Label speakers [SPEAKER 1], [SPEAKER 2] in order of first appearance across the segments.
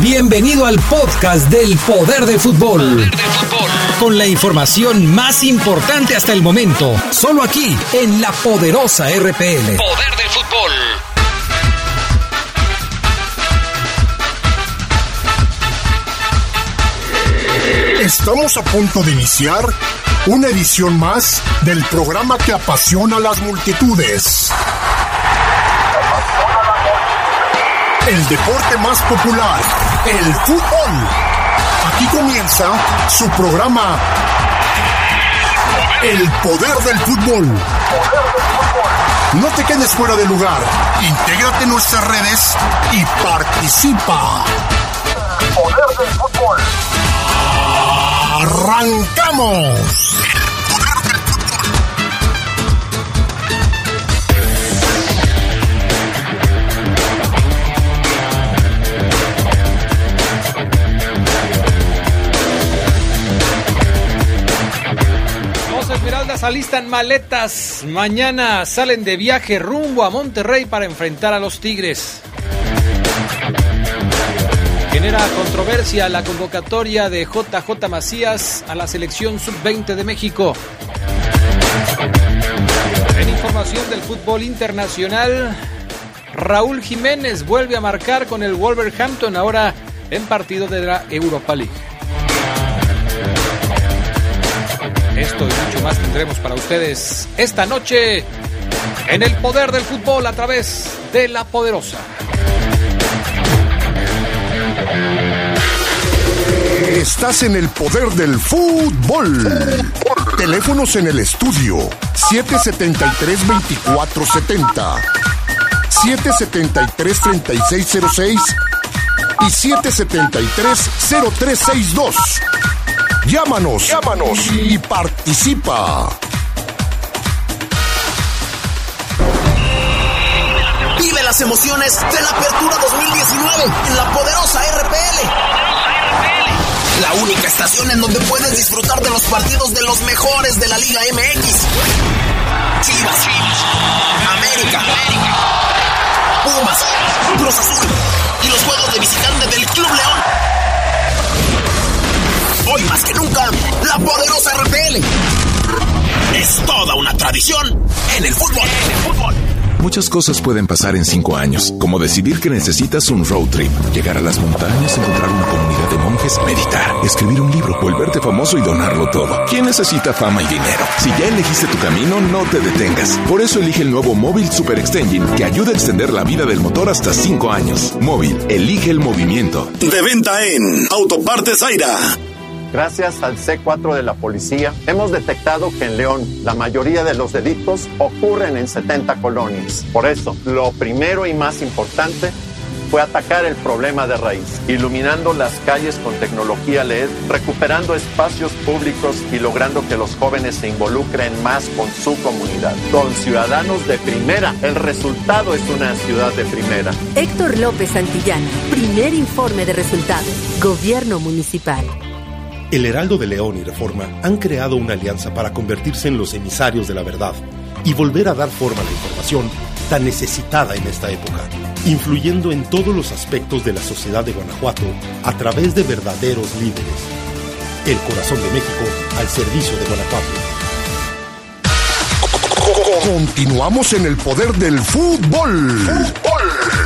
[SPEAKER 1] Bienvenido al podcast del Poder de Fútbol. Con la información más importante hasta el momento, solo aquí en la poderosa RPL.
[SPEAKER 2] Poder del fútbol.
[SPEAKER 3] Estamos a punto de iniciar una edición más del programa que apasiona a las multitudes. El deporte más popular, el fútbol. Aquí comienza su programa El poder del fútbol. No te quedes fuera de lugar. Intégrate en nuestras redes y participa. El poder del fútbol. ¡Arrancamos!
[SPEAKER 4] Alistan maletas. Mañana salen de viaje rumbo a Monterrey para enfrentar a los Tigres. Genera controversia la convocatoria de JJ Macías a la selección sub-20 de México. En información del fútbol internacional, Raúl Jiménez vuelve a marcar con el Wolverhampton ahora en partido de la Europa League. Esto y mucho más tendremos para ustedes esta noche en el poder del fútbol a través de la poderosa.
[SPEAKER 3] Estás en el poder del fútbol. Teléfonos en el estudio 773-2470, 773-3606 y 773-0362. Llámanos, llámanos y participa.
[SPEAKER 5] Vive las emociones de la Apertura 2019 en la poderosa RPL. La única estación en donde puedes disfrutar de los partidos de los mejores de la Liga MX. Chivas, América, Pumas, Cruz Azul y los juegos de visitante del Club León. Hoy más que nunca, la poderosa RPL. Es toda una tradición en el fútbol. En el fútbol.
[SPEAKER 6] Muchas cosas pueden pasar en cinco años, como decidir que necesitas un road trip, llegar a las montañas, encontrar una comunidad de monjes, meditar, escribir un libro, volverte famoso y donarlo todo. ¿Quién necesita fama y dinero? Si ya elegiste tu camino, no te detengas. Por eso elige el nuevo Móvil Super Extension, que ayuda a extender la vida del motor hasta cinco años. Móvil, elige el movimiento.
[SPEAKER 7] De venta en Autopartes Zaira.
[SPEAKER 8] Gracias al C4 de la policía, hemos detectado que en León la mayoría de los delitos ocurren en 70 colonias. Por eso, lo primero y más importante fue atacar el problema de raíz, iluminando las calles con tecnología LED, recuperando espacios públicos y logrando que los jóvenes se involucren más con su comunidad. Con ciudadanos de primera, el resultado es una ciudad de primera.
[SPEAKER 9] Héctor López Santillana, primer informe de resultados, Gobierno Municipal.
[SPEAKER 10] El Heraldo de León y Reforma han creado una alianza para convertirse en los emisarios de la verdad y volver a dar forma a la información tan necesitada en esta época, influyendo en todos los aspectos de la sociedad de Guanajuato a través de verdaderos líderes. El corazón de México al servicio de Guanajuato.
[SPEAKER 3] Continuamos en el poder del fútbol.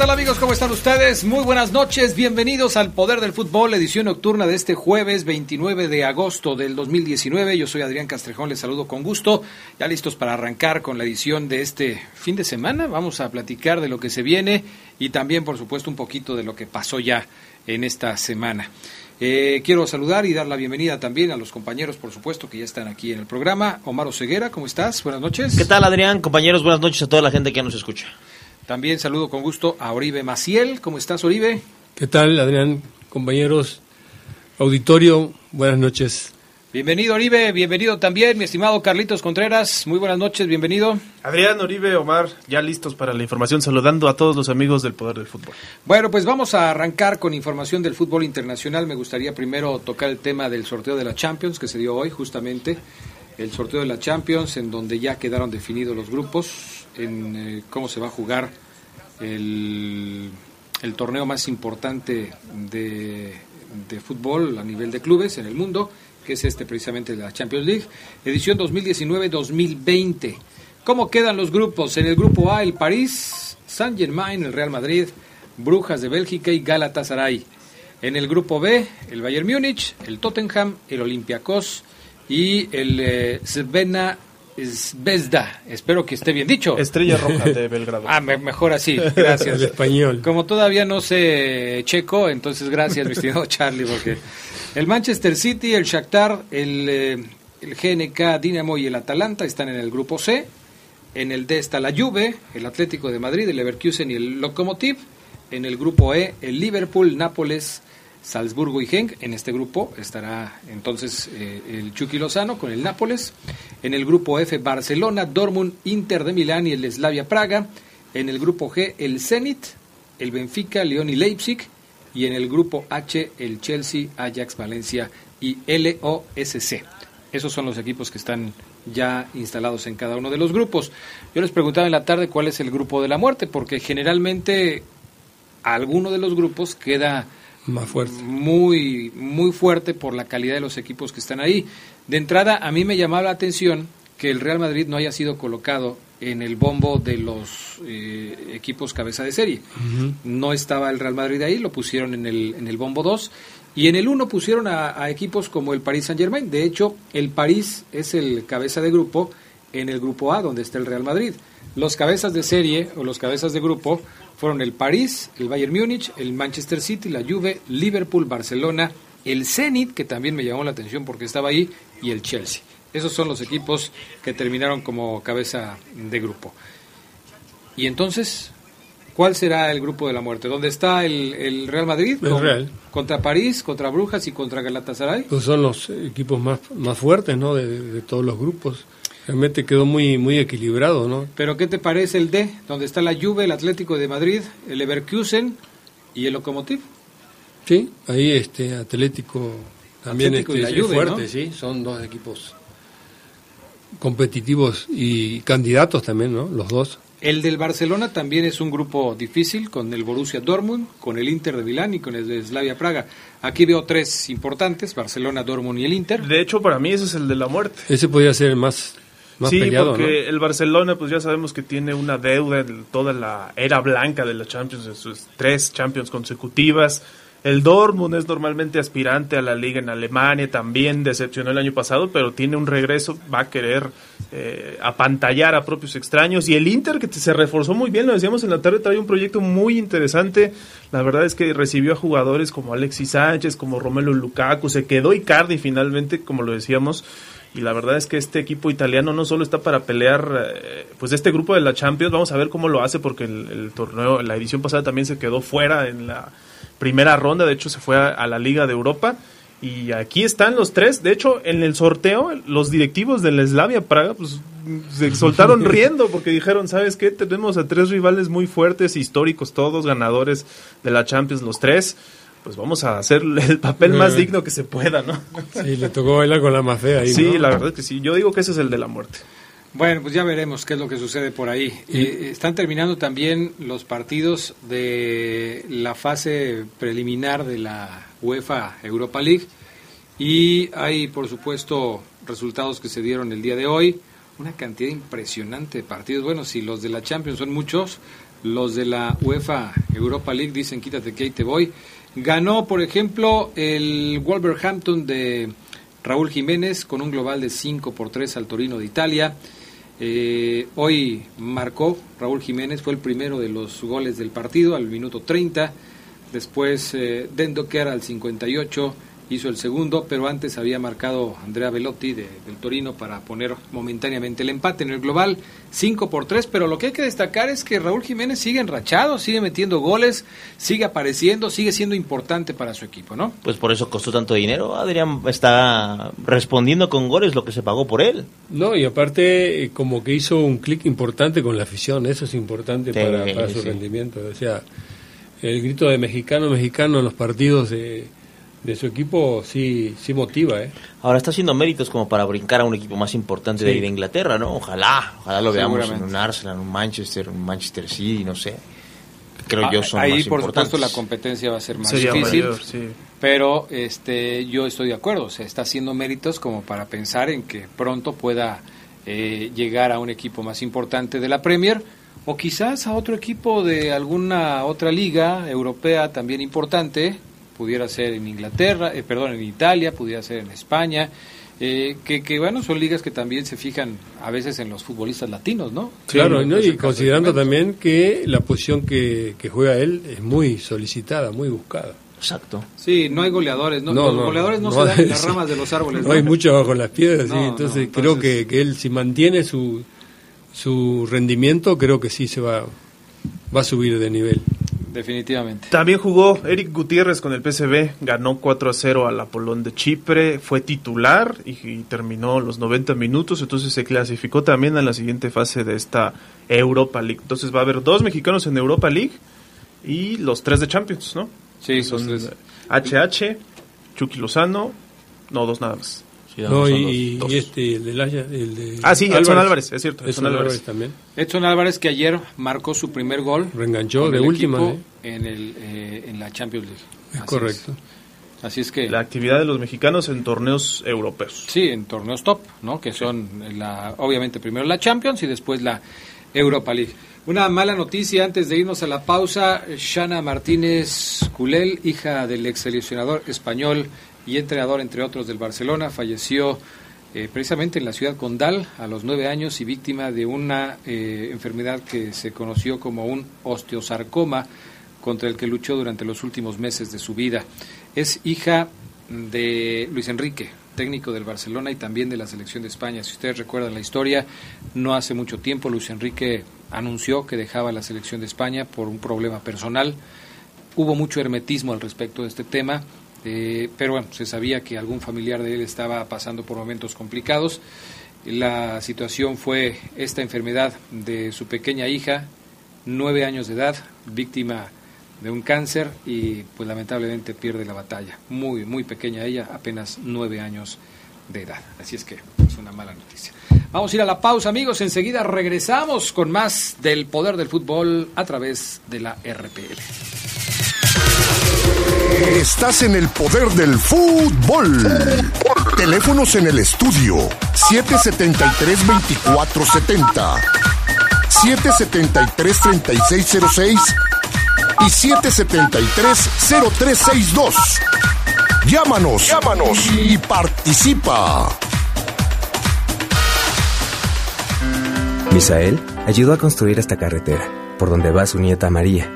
[SPEAKER 4] Tal amigos? ¿Cómo están ustedes? Muy buenas noches, bienvenidos al Poder del Fútbol, edición nocturna de este jueves 29 de agosto del 2019. Yo soy Adrián Castrejón, les saludo con gusto, ya listos para arrancar con la edición de este fin de semana. Vamos a platicar de lo que se viene y también, por supuesto, un poquito de lo que pasó ya en esta semana. Eh, quiero saludar y dar la bienvenida también a los compañeros, por supuesto, que ya están aquí en el programa. Omar Oseguera, ¿cómo estás? Buenas noches.
[SPEAKER 2] ¿Qué tal, Adrián? Compañeros, buenas noches a toda la gente que nos escucha.
[SPEAKER 4] También saludo con gusto a Oribe Maciel. ¿Cómo estás, Oribe?
[SPEAKER 11] ¿Qué tal, Adrián? Compañeros, auditorio, buenas noches.
[SPEAKER 4] Bienvenido, Oribe. Bienvenido también, mi estimado Carlitos Contreras. Muy buenas noches, bienvenido.
[SPEAKER 12] Adrián, Oribe, Omar, ya listos para la información, saludando a todos los amigos del Poder del Fútbol.
[SPEAKER 4] Bueno, pues vamos a arrancar con información del fútbol internacional. Me gustaría primero tocar el tema del sorteo de la Champions que se dio hoy, justamente. El sorteo de la Champions, en donde ya quedaron definidos los grupos, en eh, cómo se va a jugar el, el torneo más importante de, de fútbol a nivel de clubes en el mundo que es este precisamente la Champions League, edición 2019-2020. ¿Cómo quedan los grupos? En el grupo A, el París, Saint-Germain, el Real Madrid, Brujas de Bélgica y Galatasaray. En el grupo B, el Bayern Múnich, el Tottenham, el Olympiacos y el eh, Svena Zvezda. Espero que esté bien dicho.
[SPEAKER 12] Estrella Roja de Belgrado.
[SPEAKER 4] ah, mejor así. Gracias.
[SPEAKER 11] el español.
[SPEAKER 4] Como todavía no sé checo, entonces gracias, mi estimado Charlie, porque el Manchester City, el Shakhtar, el, eh, el GNK, Dinamo y el Atalanta están en el grupo C. En el D está la Juve, el Atlético de Madrid, el Leverkusen y el Lokomotiv. En el grupo E, el Liverpool, Nápoles, Salzburgo y Genk. En este grupo estará entonces eh, el Chucky Lozano con el Nápoles. En el grupo F, Barcelona, Dortmund, Inter de Milán y el Slavia Praga. En el grupo G, el Zenit, el Benfica, León y Leipzig. Y en el grupo H, el Chelsea, Ajax, Valencia y LOSC. Esos son los equipos que están ya instalados en cada uno de los grupos. Yo les preguntaba en la tarde cuál es el grupo de la muerte, porque generalmente alguno de los grupos queda
[SPEAKER 11] más fuerte.
[SPEAKER 4] muy muy fuerte por la calidad de los equipos que están ahí. De entrada, a mí me llamaba la atención que el Real Madrid no haya sido colocado en el bombo de los eh, equipos cabeza de serie. Uh -huh. No estaba el Real Madrid ahí, lo pusieron en el, en el bombo 2. Y en el 1 pusieron a, a, equipos como el Paris Saint Germain. De hecho, el París es el cabeza de grupo en el grupo A, donde está el Real Madrid. Los cabezas de serie o los cabezas de grupo fueron el París, el Bayern Múnich, el Manchester City, la Juve, Liverpool, Barcelona, el Zenit, que también me llamó la atención porque estaba ahí, y el Chelsea. Esos son los equipos que terminaron como cabeza de grupo. Y entonces, ¿cuál será el grupo de la muerte? ¿Dónde está el, el Real Madrid?
[SPEAKER 11] El
[SPEAKER 4] Con,
[SPEAKER 11] Real.
[SPEAKER 4] Contra París, contra Brujas y contra Galatasaray.
[SPEAKER 11] Pues son los equipos más, más fuertes, ¿no? De, de, de todos los grupos. Realmente quedó muy muy equilibrado, ¿no?
[SPEAKER 4] Pero ¿qué te parece el D? Donde está la Juve, el Atlético de Madrid, el Leverkusen y el Lokomotiv.
[SPEAKER 11] Sí, ahí este Atlético también
[SPEAKER 4] Atlético
[SPEAKER 11] este,
[SPEAKER 4] y la Juve,
[SPEAKER 11] fuerte,
[SPEAKER 4] ¿no?
[SPEAKER 11] sí, son dos equipos competitivos y candidatos también, ¿no? Los dos.
[SPEAKER 4] El del Barcelona también es un grupo difícil con el Borussia Dortmund, con el Inter de Milán y con el de Slavia Praga. Aquí veo tres importantes, Barcelona, Dortmund y el Inter.
[SPEAKER 12] De hecho, para mí ese es el de la muerte.
[SPEAKER 11] Ese podría ser el más más
[SPEAKER 12] sí,
[SPEAKER 11] peleado,
[SPEAKER 12] porque
[SPEAKER 11] ¿no?
[SPEAKER 12] el Barcelona, pues ya sabemos que tiene una deuda en toda la era blanca de la Champions, en sus tres Champions consecutivas. El Dortmund es normalmente aspirante a la liga en Alemania, también decepcionó el año pasado, pero tiene un regreso, va a querer eh, apantallar a propios extraños. Y el Inter, que se reforzó muy bien, lo decíamos en la tarde, trae un proyecto muy interesante. La verdad es que recibió a jugadores como Alexis Sánchez, como Romelu Lukaku, se quedó Icardi finalmente, como lo decíamos. Y la verdad es que este equipo italiano no solo está para pelear, eh, pues este grupo de la Champions, vamos a ver cómo lo hace, porque el, el torneo, la edición pasada también se quedó fuera en la primera ronda, de hecho se fue a, a, la Liga de Europa. Y aquí están los tres. De hecho, en el sorteo, los directivos de la Slavia Praga pues, se soltaron riendo porque dijeron, ¿sabes qué? Tenemos a tres rivales muy fuertes, históricos todos, ganadores de la Champions, los tres. Pues vamos a hacer el papel más digno que se pueda, ¿no?
[SPEAKER 11] Sí, le tocó bailar con la más fea ahí,
[SPEAKER 12] Sí,
[SPEAKER 11] ¿no?
[SPEAKER 12] la verdad que sí. Yo digo que ese es el de la muerte.
[SPEAKER 4] Bueno, pues ya veremos qué es lo que sucede por ahí. Eh, están terminando también los partidos de la fase preliminar de la UEFA Europa League y hay, por supuesto, resultados que se dieron el día de hoy. Una cantidad impresionante de partidos. Bueno, si los de la Champions son muchos, los de la UEFA Europa League dicen quítate que ahí te voy. Ganó, por ejemplo, el Wolverhampton de Raúl Jiménez con un global de 5 por 3 al Torino de Italia. Eh, hoy marcó Raúl Jiménez, fue el primero de los goles del partido al minuto 30. Después eh, Dendoker al 58, hizo el segundo, pero antes había marcado Andrea Velotti de, del Torino para poner momentáneamente el empate en el global 5 por 3, pero lo que hay que destacar es que Raúl Jiménez sigue enrachado, sigue metiendo goles, sigue apareciendo, sigue siendo importante para su equipo, ¿no?
[SPEAKER 2] Pues por eso costó tanto dinero, Adrián está respondiendo con goles lo que se pagó por él.
[SPEAKER 11] No, y aparte eh, como que hizo un clic importante con la afición, eso es importante para, para, su rendimiento, o sea, el grito de mexicano, mexicano en los partidos de de su equipo sí sí motiva, ¿eh?
[SPEAKER 2] Ahora está haciendo méritos como para brincar a un equipo más importante de, de Inglaterra, ¿no? Ojalá, ojalá lo veamos en un Arsenal, un Manchester, un Manchester City, no sé. Creo
[SPEAKER 4] ah,
[SPEAKER 2] yo son
[SPEAKER 4] Ahí
[SPEAKER 2] más
[SPEAKER 4] por
[SPEAKER 2] importantes.
[SPEAKER 4] supuesto la competencia va a ser más
[SPEAKER 12] Sería
[SPEAKER 4] difícil,
[SPEAKER 12] mayor, sí.
[SPEAKER 4] pero este yo estoy de acuerdo, o sea, está haciendo méritos como para pensar en que pronto pueda eh, llegar a un equipo más importante de la Premier o quizás a otro equipo de alguna otra liga europea también importante pudiera ser en Inglaterra, eh, perdón, en Italia, pudiera ser en España, eh, que, que, bueno, son ligas que también se fijan a veces en los futbolistas latinos, ¿no?
[SPEAKER 11] Claro,
[SPEAKER 4] Sí,
[SPEAKER 11] ¿no? y considerando también que la posición que, que juega él es muy solicitada, muy buscada.
[SPEAKER 2] Exacto.
[SPEAKER 4] Sí, no hay goleadores, no,
[SPEAKER 11] No,
[SPEAKER 4] los
[SPEAKER 11] no,
[SPEAKER 4] goleadores no,
[SPEAKER 11] no
[SPEAKER 4] se dan en las ramas de los árboles.
[SPEAKER 11] No hay mucho bajo las piedras, sí,
[SPEAKER 4] No, no,
[SPEAKER 11] entonces,
[SPEAKER 4] entonces-
[SPEAKER 11] creo que, que él si mantiene su, su rendimiento, creo que sí se va, va a subir de nivel.
[SPEAKER 4] Definitivamente.
[SPEAKER 12] También jugó Eric Gutiérrez con el PSV, ganó 4 a 0 al Apolón de Chipre, fue titular y, y terminó los 90 minutos, entonces se clasificó también a la siguiente fase de esta Europa League. Entonces va a haber dos mexicanos en Europa League y los tres de Champions, ¿no?
[SPEAKER 4] Sí,
[SPEAKER 12] son. HH, Chucky Lozano, no, dos nada más.
[SPEAKER 11] No, y,
[SPEAKER 12] dos,
[SPEAKER 11] y
[SPEAKER 12] dos.
[SPEAKER 11] este, el de Laya, el de
[SPEAKER 12] Ah, sí, Edson Álvarez, es cierto,
[SPEAKER 11] Edson
[SPEAKER 12] Edson Álvarez.
[SPEAKER 11] Álvarez también.
[SPEAKER 4] Edson Álvarez que ayer marcó su primer gol.
[SPEAKER 11] Reenganchó de
[SPEAKER 4] el
[SPEAKER 11] última, ¿eh?
[SPEAKER 4] En, el, eh, en la Champions League.
[SPEAKER 11] Es
[SPEAKER 4] Así
[SPEAKER 11] correcto.
[SPEAKER 4] Así es que...
[SPEAKER 12] La actividad de los mexicanos en torneos europeos.
[SPEAKER 4] Sí, en torneos top, ¿no? Que son la, obviamente primero la Champions y después la Europa League. Una mala noticia antes de irnos a la pausa, Shana Martínez Culel, hija del ex seleccionador español y entrenador entre otros del Barcelona, falleció eh, precisamente en la ciudad condal a los nueve años y víctima de una eh, enfermedad que se conoció como un osteosarcoma contra el que luchó durante los últimos meses de su vida. Es hija de Luis Enrique, técnico del Barcelona y también de la selección de España. Si ustedes recuerdan la historia, no hace mucho tiempo Luis Enrique anunció que dejaba la selección de España por un problema personal. Hubo mucho hermetismo al respecto de este tema, eh, pero bueno, se sabía que algún familiar de él estaba pasando por momentos complicados. La situación fue esta enfermedad de su pequeña hija, nueve años de edad, víctima de un cáncer y pues lamentablemente pierde la batalla. Muy, muy pequeña ella, apenas nueve años de edad. Así es que es una mala noticia. Vamos a ir a la pausa, amigos. Enseguida regresamos con más del poder del fútbol a través de la RPL.
[SPEAKER 3] Estás en el poder del fútbol. Teléfonos en el estudio 773-2470, 773-3606 y 773-0362. Llámanos, llámanos y participa.
[SPEAKER 13] Misael ayudó a construir esta carretera, por donde va su nieta María,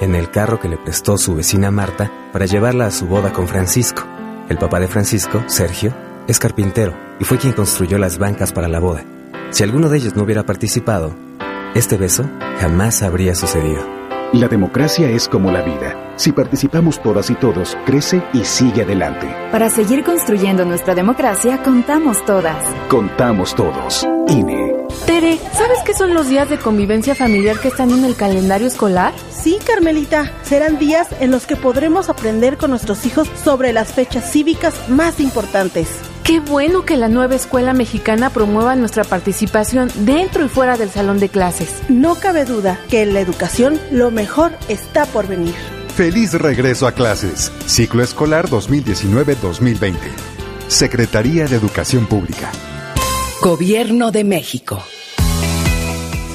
[SPEAKER 13] en el carro que le prestó su vecina Marta para llevarla a su boda con Francisco. El papá de Francisco, Sergio, es carpintero y fue quien construyó las bancas para la boda. Si alguno de ellos no hubiera participado, este beso jamás habría sucedido.
[SPEAKER 14] La democracia es como la vida. Si participamos todas y todos, crece y sigue adelante.
[SPEAKER 15] Para seguir construyendo nuestra democracia, contamos todas.
[SPEAKER 14] Contamos todos. INE.
[SPEAKER 16] Tere, ¿sabes qué son los días de convivencia familiar que están en el calendario escolar?
[SPEAKER 17] Sí, Carmelita, serán días en los que podremos aprender con nuestros hijos sobre las fechas cívicas más importantes.
[SPEAKER 16] Qué bueno que la nueva escuela mexicana promueva nuestra participación dentro y fuera del salón de clases.
[SPEAKER 17] No cabe duda que en la educación lo mejor está por venir.
[SPEAKER 18] Feliz regreso a clases. Ciclo escolar 2019-2020. Secretaría de Educación Pública.
[SPEAKER 19] Gobierno de México.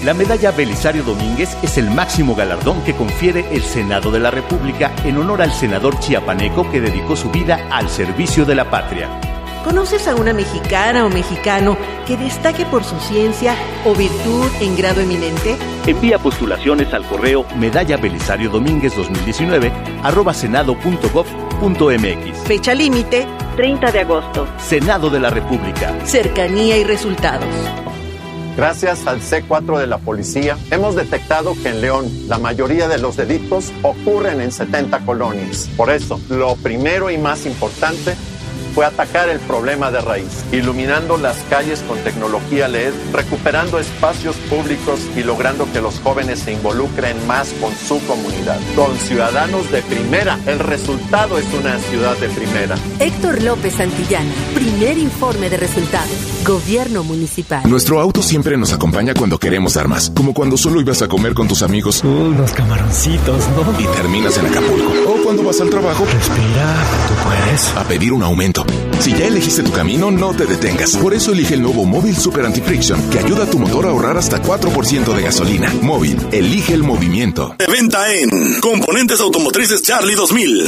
[SPEAKER 20] La medalla Belisario Domínguez es el máximo galardón que confiere el Senado de la República en honor al senador chiapaneco que dedicó su vida al servicio de la patria.
[SPEAKER 21] ¿Conoces a una mexicana o mexicano que destaque por su ciencia o virtud en grado eminente?
[SPEAKER 20] Envía postulaciones al correo medalla belisario domínguez 2019 arroba senado.gov.mx.
[SPEAKER 21] Fecha límite 30 de agosto.
[SPEAKER 20] Senado de la República.
[SPEAKER 21] Cercanía y resultados.
[SPEAKER 8] Gracias al C4 de la policía, hemos detectado que en León la mayoría de los delitos ocurren en 70 colonias. Por eso, lo primero y más importante fue atacar el problema de raíz, iluminando las calles con tecnología LED, recuperando espacios públicos y logrando que los jóvenes se involucren más con su comunidad. Con ciudadanos de primera, el resultado es una ciudad de primera.
[SPEAKER 9] Héctor López Santillana, primer informe de resultados. Gobierno municipal.
[SPEAKER 6] Nuestro auto siempre nos acompaña cuando queremos dar más, como cuando solo ibas a comer con tus amigos.
[SPEAKER 22] Unos camaroncitos, ¿no?
[SPEAKER 6] Y terminas en Acapulco. Cuando vas al trabajo.
[SPEAKER 22] Respira, tú puedes.
[SPEAKER 6] A pedir un aumento. Si ya elegiste tu camino, no te detengas. Por eso elige el nuevo Móvil Super Anti-Friction, que ayuda a tu motor a ahorrar hasta 4% de gasolina. Móvil, elige el movimiento.
[SPEAKER 7] De venta en Componentes Automotrices Charlie 2000.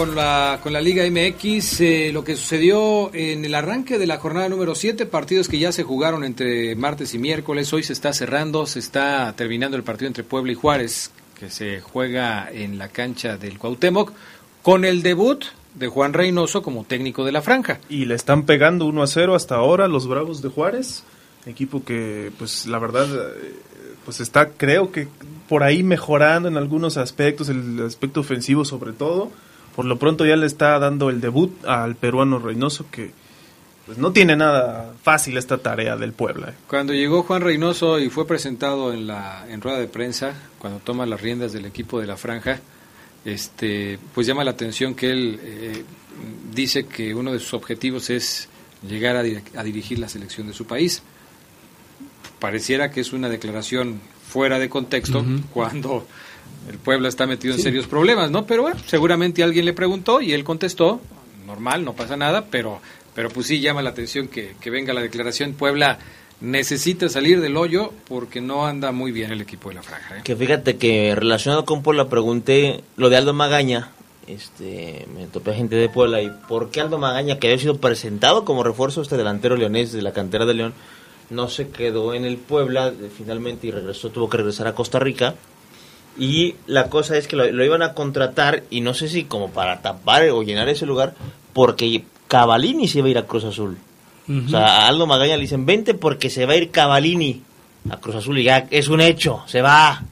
[SPEAKER 4] Con la, con la Liga MX. Eh, lo que sucedió en el arranque de la jornada número 7, partidos que ya se jugaron entre martes y miércoles. Hoy se está cerrando, se está terminando el partido entre Puebla y Juárez, que se juega en la cancha del Cuauhtémoc, con el debut de Juan Reynoso como técnico de la franja.
[SPEAKER 12] Y le están pegando 1 a 0 hasta ahora los Bravos de Juárez, equipo que pues la verdad eh, pues está creo que por ahí mejorando en algunos aspectos, el aspecto ofensivo sobre todo por lo pronto ya le está dando el debut al peruano Reynoso que pues no tiene nada fácil esta tarea del Puebla. ¿eh?
[SPEAKER 4] Cuando llegó Juan Reynoso y fue presentado en la en rueda de prensa, cuando toma las riendas del equipo de la franja, este pues llama la atención que él eh, dice que uno de sus objetivos es llegar a, a dirigir la selección de su país. Pareciera que es una declaración fuera de contexto cuando el pueblo está metido en serios problemas, ¿no? Pero bueno, seguramente alguien le preguntó y él contestó, normal, no pasa nada, pero, pero pues sí llama la atención que, venga la declaración, Puebla necesita salir del hoyo porque no anda muy bien el equipo de la franja. ¿eh?
[SPEAKER 2] Que fíjate que relacionado con Puebla pregunté lo de Aldo Magaña, este, me topé a gente de Puebla y por qué Aldo Magaña, que había sido presentado como refuerzo este delantero leonés de la cantera de León, no se quedó en el Puebla finalmente y regresó, tuvo que regresar a Costa Rica y la cosa es que lo, iban a contratar y no sé si como para tapar o llenar ese lugar, porque Cavalini se iba a ir a Cruz Azul. O sea, a Aldo Magaña le dicen, vente porque se va a ir Cavalini a Cruz Azul y ya es un hecho, se va.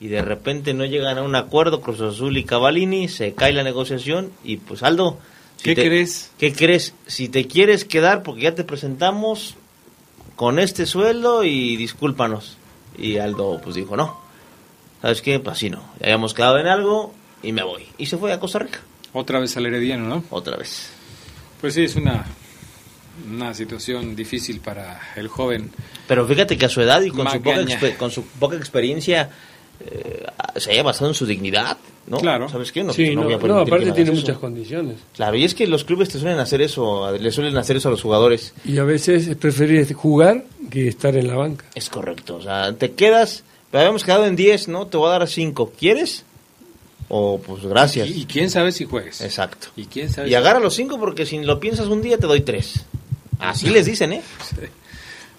[SPEAKER 2] Y de repente no llegan a un acuerdo Cruz Azul y Cavalini, se cae la negociación y pues Aldo...
[SPEAKER 4] ¿Qué crees?
[SPEAKER 2] ¿Qué crees? Si te quieres quedar porque ya te presentamos con este sueldo y discúlpanos. Y Aldo pues dijo, no, ¿sabes qué? Pues así no. Ya habíamos quedado en algo y me voy. Y se fue a Costa Rica.
[SPEAKER 4] Otra vez al Herediano, ¿no?
[SPEAKER 2] Otra vez.
[SPEAKER 4] Pues sí, es una, una situación difícil para el joven.
[SPEAKER 2] Pero fíjate que a su edad y con, su poca, con su poca experiencia eh, se haya basado en su dignidad, ¿no?
[SPEAKER 4] Claro.
[SPEAKER 2] ¿Sabes qué?
[SPEAKER 11] No, sí, no, no, aparte tiene muchas condiciones.
[SPEAKER 2] Claro, y es que los clubes te suelen hacer eso, le suelen hacer eso a los jugadores.
[SPEAKER 11] Y a veces es preferible jugar que estar en la banca.
[SPEAKER 2] Es correcto, o sea, te quedas pero habíamos quedado en 10, ¿no? Te voy a dar 5. ¿Quieres? O pues gracias.
[SPEAKER 4] ¿Y, quién sabe si juegues?
[SPEAKER 2] Exacto.
[SPEAKER 4] ¿Y quién sabe?
[SPEAKER 2] Y agarra los 5 porque si lo piensas un día te doy 3. Así les dicen, ¿eh?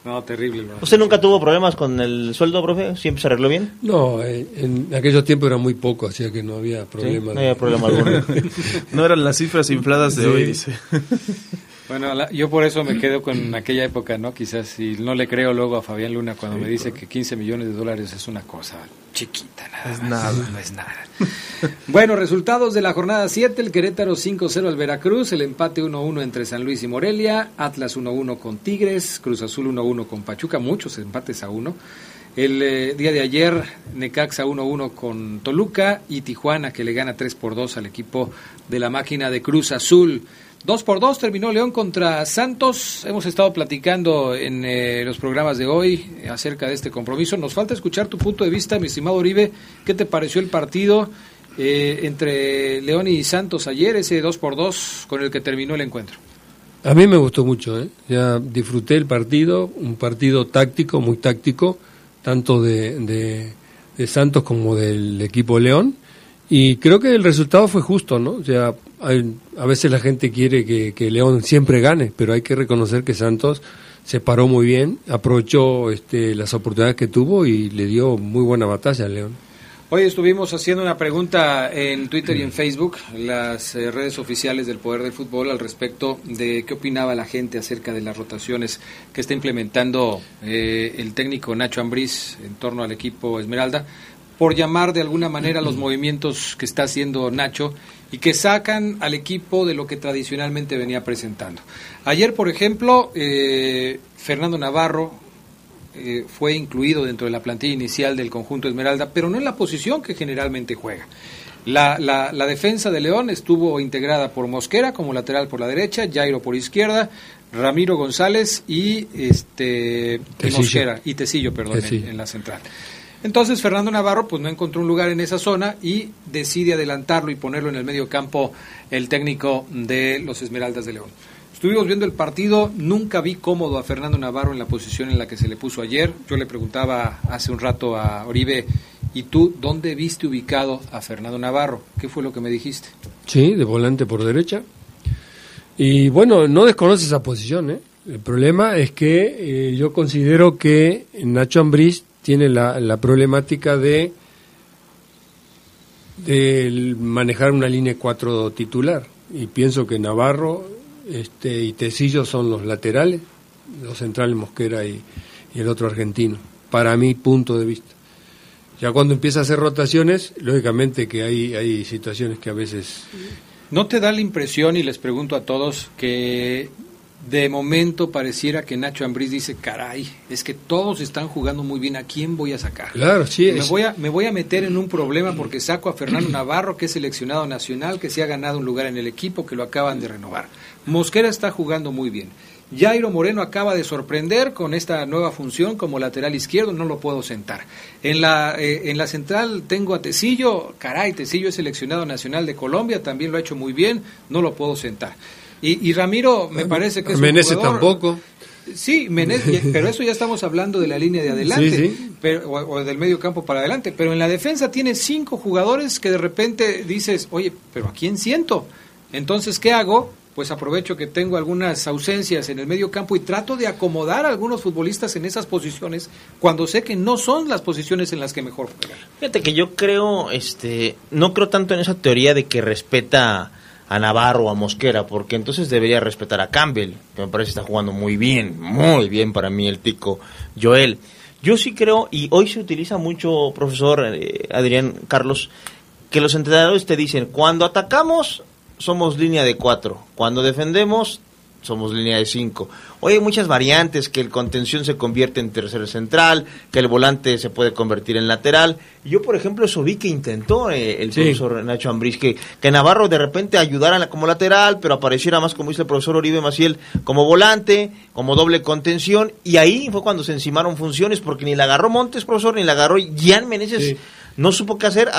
[SPEAKER 4] No, terrible.
[SPEAKER 2] ¿Usted nunca tuvo problemas con el sueldo, profe? ¿Siempre se arregló bien?
[SPEAKER 11] No, en, aquellos tiempos era muy poco, así que no había problema.
[SPEAKER 2] no había problema alguno.
[SPEAKER 12] no eran las cifras infladas de hoy, dice.
[SPEAKER 4] Bueno, yo por eso me quedo con aquella época, ¿no? Quizás si no le creo luego a Fabián Luna cuando me dice que 15 millones de dólares es una cosa chiquita, nada
[SPEAKER 12] es Nada.
[SPEAKER 4] No es nada. bueno, resultados de la jornada 7, el Querétaro 5-0 al Veracruz, el empate 1-1 entre San Luis y Morelia, Atlas 1-1 con Tigres, Cruz Azul 1-1 con Pachuca, muchos empates a uno. El eh, día de ayer, Necaxa 1-1 con Toluca y Tijuana que le gana 3 por 2 al equipo de la máquina de Cruz Azul. 2 por 2 terminó León contra Santos. Hemos estado platicando en eh, los programas de hoy acerca de este compromiso. Nos falta escuchar tu punto de vista, mi estimado Oribe. ¿Qué te pareció el partido eh, entre León y Santos ayer, ese 2 por 2 con el que terminó el encuentro?
[SPEAKER 11] A mí me gustó mucho, ¿eh? ya disfruté el partido, un partido táctico, muy táctico tanto de, de, Santos como del equipo León. Y creo que el resultado fue justo, ¿no? O sea, a veces la gente quiere que, que, León siempre gane, pero hay que reconocer que Santos se paró muy bien, aprovechó este, las oportunidades que tuvo y le dio muy buena batalla a León.
[SPEAKER 4] Hoy estuvimos haciendo una pregunta en Twitter y en Facebook, las eh, redes oficiales del Poder del Fútbol, al respecto de qué opinaba la gente acerca de las rotaciones que está implementando eh, el técnico Nacho Ambriz en torno al equipo Esmeralda, por llamar de alguna manera los movimientos que está haciendo Nacho y que sacan al equipo de lo que tradicionalmente venía presentando. Ayer, por ejemplo, eh, Fernando Navarro, eh, fue incluido dentro de la plantilla inicial del conjunto Esmeralda, pero no en la posición que generalmente juega. La, la, defensa de León estuvo integrada por Mosquera como lateral por la derecha, Jairo por izquierda, Ramiro González y este Mosquera y Tecillo, perdón, en, la central. Entonces Fernando Navarro pues no encontró un lugar en esa zona y decide adelantarlo y ponerlo en el medio campo el técnico de los Esmeraldas de León. Estuvimos viendo el partido, nunca vi cómodo a Fernando Navarro en la posición en la que se le puso ayer. Yo le preguntaba hace un rato a Oribe, ¿y tú dónde viste ubicado a Fernando Navarro? ¿Qué fue lo que me dijiste?
[SPEAKER 11] Sí, de volante por derecha. Y bueno, no desconoce esa posición. ¿eh? El problema es que eh, yo considero que Nacho Ambriz tiene la, la problemática de, de manejar una línea 4 titular. Y pienso que Navarro este, y Tecillo son los laterales, los centrales Mosquera y, el otro argentino, para mi punto de vista. Ya cuando empieza a hacer rotaciones, lógicamente que hay, hay situaciones que a veces...
[SPEAKER 4] ¿No te da la impresión, y les pregunto a todos, que de momento pareciera que Nacho Ambriz dice, caray, es que todos están jugando muy bien, ¿a quién voy a sacar?
[SPEAKER 11] Claro, sí.
[SPEAKER 4] Me, voy, a, me voy a meter en un problema porque saco a Fernando Navarro, que es seleccionado nacional, que se ha ganado un lugar en el equipo, que lo acaban de renovar. Mosquera está jugando muy bien. Jairo Moreno acaba de sorprender con esta nueva función como lateral izquierdo, no lo puedo sentar. En la, eh, en la central tengo a Tecillo, caray, Tecillo es seleccionado nacional de Colombia, también lo ha hecho muy bien, no lo puedo sentar. Y, Ramiro me parece que es
[SPEAKER 11] Menezes tampoco.
[SPEAKER 4] Sí, Menezes, pero eso ya estamos hablando de la línea de adelante, Pero, o, del medio campo para adelante. Pero en la defensa tiene cinco jugadores que de repente dices, oye, pero ¿a quién siento? Entonces, ¿qué hago? pues aprovecho que tengo algunas ausencias en el medio campo y trato de acomodar a algunos futbolistas en esas posiciones cuando sé que no son las posiciones en las que mejor juegan.
[SPEAKER 2] Fíjate que yo creo, este, no creo tanto en esa teoría de que respeta a Navarro a Mosquera, porque entonces debería respetar a Campbell, que me parece está jugando muy bien, muy bien para mí el tico Joel. Yo sí creo, y hoy se utiliza mucho, profesor eh, Adrián Carlos, que los entrenadores te dicen, cuando atacamos somos línea de cuatro, cuando defendemos somos línea de cinco. Hoy hay muchas variantes, que el contención se convierte en tercer central, que el volante se puede convertir en lateral. Yo, por ejemplo, eso vi que intentó eh, el profesor Nacho Ambriz, que, que Navarro de repente ayudara como lateral, pero apareciera más, como dice el profesor Oribe Maciel, como volante, como doble contención, y ahí fue cuando se encimaron funciones, porque ni la agarró Montes, profesor, ni la agarró Jan Meneses no supo qué hacer.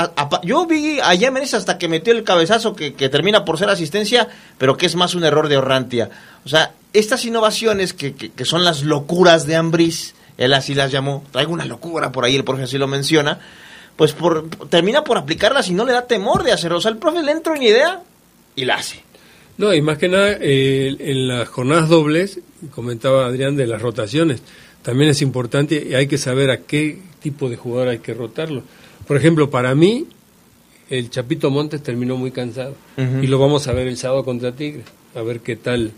[SPEAKER 2] yo vi a Jiménez hasta que metió el cabezazo que, termina por ser asistencia, pero que es más un error de Orrantia. O sea, estas innovaciones que, que, son las locuras de Ambris, él así las llamó, traigo una locura por ahí, el profe así lo menciona, pues por, termina por aplicarlas y no le da temor de hacerlo. O sea, el profe le entra una idea y la hace.
[SPEAKER 11] No, y más que nada, en las jornadas dobles, comentaba Adrián de las rotaciones, también es importante y hay que saber a qué tipo de jugador hay que rotarlo por ejemplo, para mí, el Chapito Montes terminó muy cansado. Y lo vamos a ver el sábado contra Tigre, a ver qué tal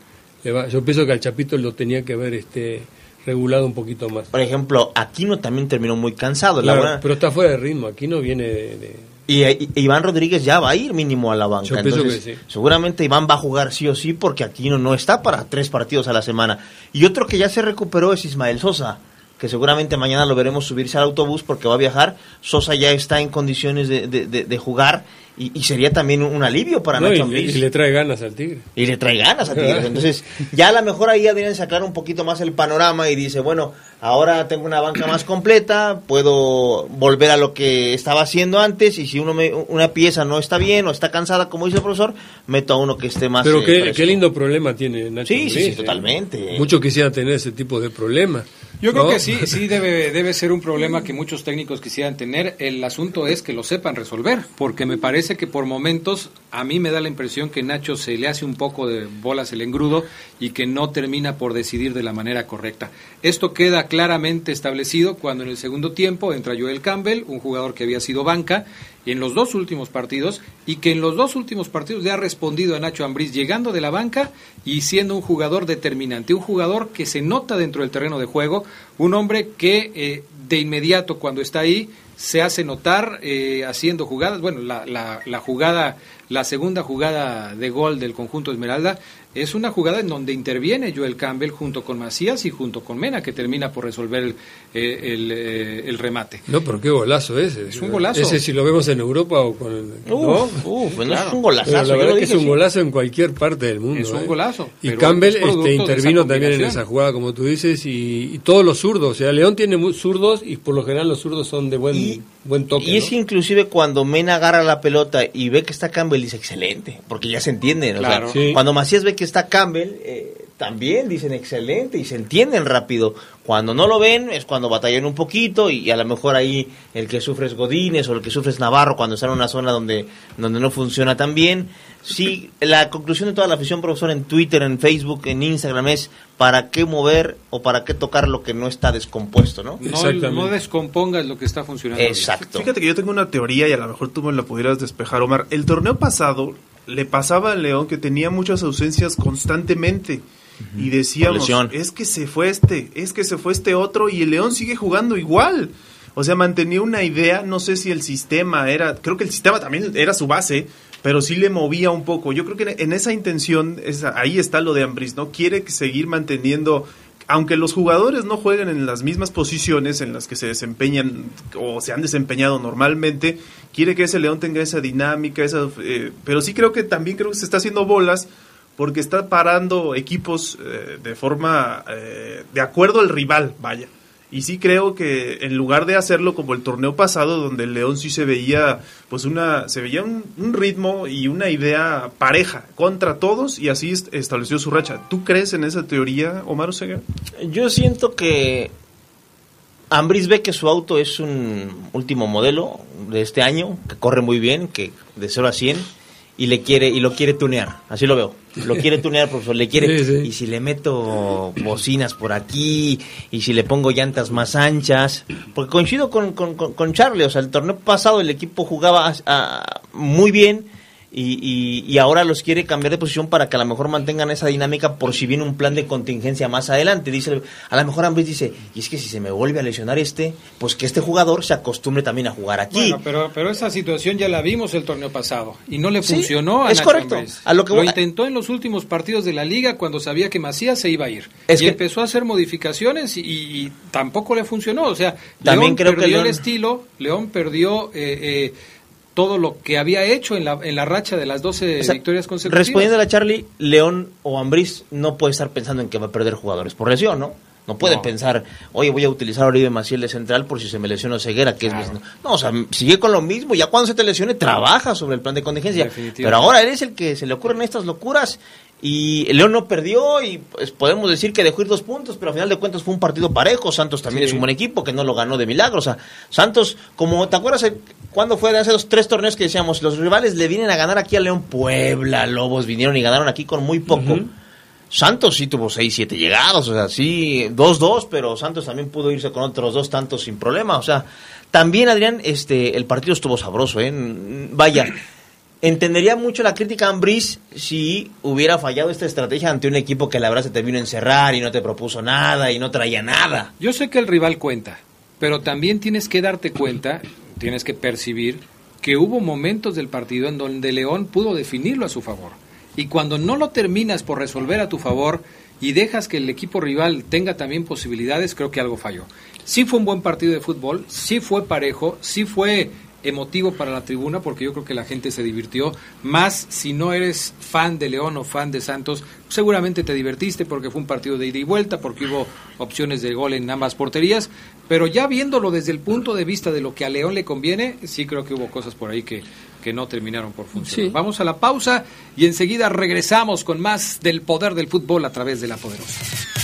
[SPEAKER 11] yo pienso que al Chapito lo tenía que haber este regulado un poquito más.
[SPEAKER 2] Por ejemplo, Aquino también terminó muy cansado.
[SPEAKER 11] Pero está fuera de ritmo, Aquino viene de...
[SPEAKER 2] Y, Iván Rodríguez ya va a ir mínimo a la banca. Entonces, seguramente Iván va a jugar sí o sí porque Aquino no está para tres partidos a la semana. Y otro que ya se recuperó es Ismael Sosa que seguramente mañana lo veremos subirse al autobús porque va a viajar. Sosa ya está en condiciones de, de jugar y, sería también un, alivio para Nacho
[SPEAKER 11] y, y, le trae ganas al Tigre.
[SPEAKER 2] Y le trae ganas al Tigre. Entonces, ya a lo mejor ahí deberían sacar un poquito más el panorama y dice, bueno, ahora tengo una banca más completa, puedo volver a lo que estaba haciendo antes y si uno me, una pieza no está bien o está cansada, como dice el profesor, meto a uno que esté más...
[SPEAKER 11] Pero eh, qué, lindo problema tiene Nacho.
[SPEAKER 2] Sí, sí, ¿eh? totalmente.
[SPEAKER 11] Muchos quisieran tener ese tipo de problema.
[SPEAKER 4] Yo creo que sí, sí debe, debe ser un problema que muchos técnicos quisieran tener. El asunto es que lo sepan resolver, porque me parece que por momentos a mí me da la impresión que Nacho se le hace un poco de bolas el engrudo y que no termina por decidir de la manera correcta. Esto queda claramente establecido cuando en el segundo tiempo entra Joel Campbell, un jugador que había sido banca en los dos últimos partidos y que en los dos últimos partidos le ha respondido a Nacho Ambriz llegando de la banca y siendo un jugador determinante, un jugador que se nota dentro del terreno de juego, un hombre que eh, de inmediato cuando está ahí se hace notar eh, haciendo jugadas, bueno, la, la, la jugada, la segunda jugada de gol del conjunto Esmeralda es una jugada en donde interviene Joel Campbell junto con Macías y junto con Mena, que termina por resolver el, eh, eh, el, remate.
[SPEAKER 11] No, pero qué golazo ese.
[SPEAKER 4] Es un golazo.
[SPEAKER 11] Ese si lo vemos en Europa o con el...
[SPEAKER 2] ¿no? Uf, bueno, es un golazo. la
[SPEAKER 11] verdad que es un golazo en cualquier parte del mundo.
[SPEAKER 4] Es un ¿eh? golazo.
[SPEAKER 11] Y Campbell este, intervino también en esa jugada, como tú dices, y, todos los zurdos. O sea, León tiene zurdos y por lo general los zurdos son de buen, buen toque.
[SPEAKER 2] Y es inclusive cuando Mena agarra la pelota y ve que está Campbell, dice excelente, porque ya se entiende. Claro. Cuando Macías ve que está Campbell, eh, también dicen excelente y se entienden rápido. Cuando no lo ven es cuando batallan un poquito y a lo mejor ahí el que sufre es Godínez o el que sufre es Navarro cuando está en una zona donde, donde no funciona tan bien. Sí, la conclusión de toda la afición, profesor, en Twitter, en Facebook, en Instagram es para qué mover o para qué tocar lo que no está descompuesto, ¿no?
[SPEAKER 4] No, no descompongas lo que está funcionando.
[SPEAKER 2] Exacto.
[SPEAKER 12] Fíjate que yo tengo una teoría y a lo mejor tú me la pudieras despejar, Omar. El torneo pasado le pasaba al León que tenía muchas ausencias constantemente. Y decíamos, es que se fue este, es que se fue este otro y el León sigue jugando igual. O sea, mantenía una idea, no sé si el sistema era, creo que el sistema también era su base, pero sí le movía un poco. Yo creo que en esa intención, ahí está lo de Ambris, ¿no? Quiere seguir manteniendo aunque los jugadores no jueguen en las mismas posiciones en las que se desempeñan o se han desempeñado normalmente, quiere que ese León tenga esa dinámica, esa, eh, pero sí creo que también creo que se está haciendo bolas porque está parando equipos eh, de forma eh, de acuerdo al rival, vaya. Y sí creo que en lugar de hacerlo como el torneo pasado, donde el León sí se veía, pues una, se veía un, ritmo y una idea pareja contra todos y así estableció su racha. ¿Tú crees en esa teoría, Omar Osega?
[SPEAKER 2] Yo siento que Ambris ve que su auto es un último modelo de este año, que corre muy bien, que de 0 a 100 y le quiere y lo quiere tunear, así lo veo. Lo quiere tunear, profesor, le quiere. Y si le meto bocinas por aquí y si le pongo llantas más anchas, porque coincido con, con, con Charlie, o sea, el torneo pasado el equipo jugaba muy bien y, y, ahora los quiere cambiar de posición para que a lo mejor mantengan esa dinámica por si viene un plan de contingencia más adelante. Dice, a lo mejor Ambris dice, y es que si se me vuelve a lesionar este, pues que este jugador se acostumbre también a jugar aquí.
[SPEAKER 4] Bueno, pero, pero esa situación ya la vimos el torneo pasado y no le funcionó
[SPEAKER 2] a Es correcto.
[SPEAKER 4] A lo que lo intentó en los últimos partidos de la liga cuando sabía que Macías se iba a ir. y empezó a hacer modificaciones y, tampoco le funcionó. O sea, también León creo perdió que el estilo, León perdió... Eh, eh, todo lo que había hecho en la, en la racha de las 12 victorias consecutivas.
[SPEAKER 2] Respondiendo a Charlie, León o Ambriz no puede estar pensando en que va a perder jugadores por lesión, ¿no? No puede pensar, oye, voy a utilizar a Oribe Maciel de central por si se me lesiona Ceguera, que es... No, o sea, sigue con lo mismo, ya cuando se te lesione, trabaja sobre el plan de contingencia. Pero ahora eres el que se le ocurren estas locuras y León no perdió y pues podemos decir que dejó ir dos puntos, pero al final de cuentas fue un partido parejo. Santos también es un buen equipo que no lo ganó de milagro. O sea, Santos, como te acuerdas, cuando fue de hace dos, tres torneos que decíamos, los rivales le vienen a ganar aquí a León Puebla, Lobos vinieron y ganaron aquí con muy poco. Santos sí tuvo seis, siete llegados, o sea, sí, dos, dos, pero Santos también pudo irse con otros dos tantos sin problema. O sea, también, Adrián, este, el partido estuvo sabroso, ¿eh? Vaya entendería mucho la crítica a si hubiera fallado esta estrategia ante un equipo que la verdad se te vino a encerrar y no te propuso nada y no traía nada.
[SPEAKER 4] Yo sé que el rival cuenta, pero también tienes que darte cuenta, tienes que percibir que hubo momentos del partido en donde León pudo definirlo a su favor. Y cuando no lo terminas por resolver a tu favor y dejas que el equipo rival tenga también posibilidades, creo que algo falló. Sí fue un buen partido de fútbol, sí fue parejo, sí fue emotivo para la tribuna porque yo creo que la gente se divirtió. Más si no eres fan de León o fan de Santos, seguramente te divertiste porque fue un partido de ida y vuelta, porque hubo opciones de gol en ambas porterías. Pero ya viéndolo desde el punto de vista de lo que a León le conviene, sí creo que hubo cosas por ahí que, que no terminaron por funcionar. Vamos a la pausa y enseguida regresamos con más del poder del fútbol a través de la poderosa.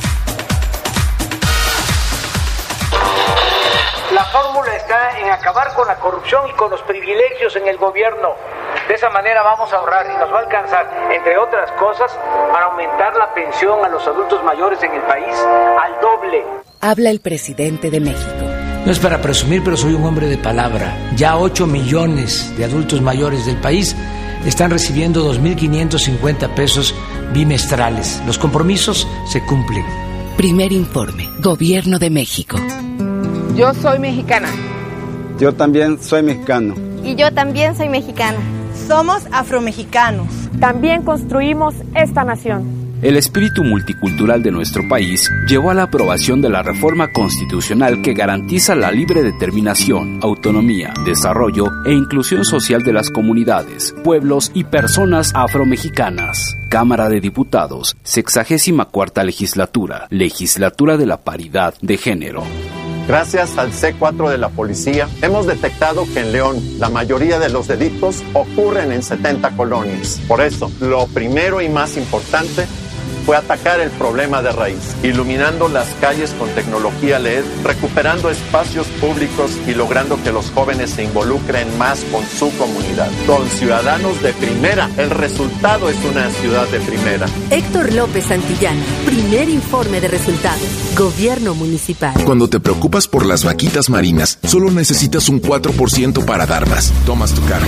[SPEAKER 23] Acabar con la corrupción y con los privilegios en el gobierno. De esa manera vamos a ahorrar y nos va a alcanzar, entre otras cosas, para aumentar la pensión a los adultos mayores en el país al doble.
[SPEAKER 19] Habla el presidente de México.
[SPEAKER 24] No es para presumir, pero soy un hombre de palabra. Ya 8 millones de adultos mayores del país están recibiendo 2.550 pesos bimestrales. Los compromisos se cumplen.
[SPEAKER 19] Primer informe, Gobierno de México.
[SPEAKER 25] Yo soy mexicana.
[SPEAKER 26] Yo también soy mexicano.
[SPEAKER 27] Y yo también soy mexicana.
[SPEAKER 17] Somos afromexicanos.
[SPEAKER 28] También construimos esta nación.
[SPEAKER 29] El espíritu multicultural de nuestro país llevó a la aprobación de la reforma constitucional que garantiza la libre determinación, autonomía, desarrollo e inclusión social de las comunidades, pueblos y personas afromexicanas. Cámara de Diputados, sexagésima cuarta legislatura, legislatura de la paridad de género.
[SPEAKER 8] Gracias al C4 de la policía, hemos detectado que en León la mayoría de los delitos ocurren en 70 colonias. Por eso, lo primero y más importante fue atacar el problema de raíz, iluminando las calles con tecnología LED, recuperando espacios públicos y logrando que los jóvenes se involucren más con su comunidad. Con ciudadanos de primera, el resultado es una ciudad de primera.
[SPEAKER 9] Héctor López Santillana, primer informe de resultados. Gobierno municipal.
[SPEAKER 6] Cuando te preocupas por las vaquitas marinas, solo necesitas un 4% para dar más. Tomas tu carro.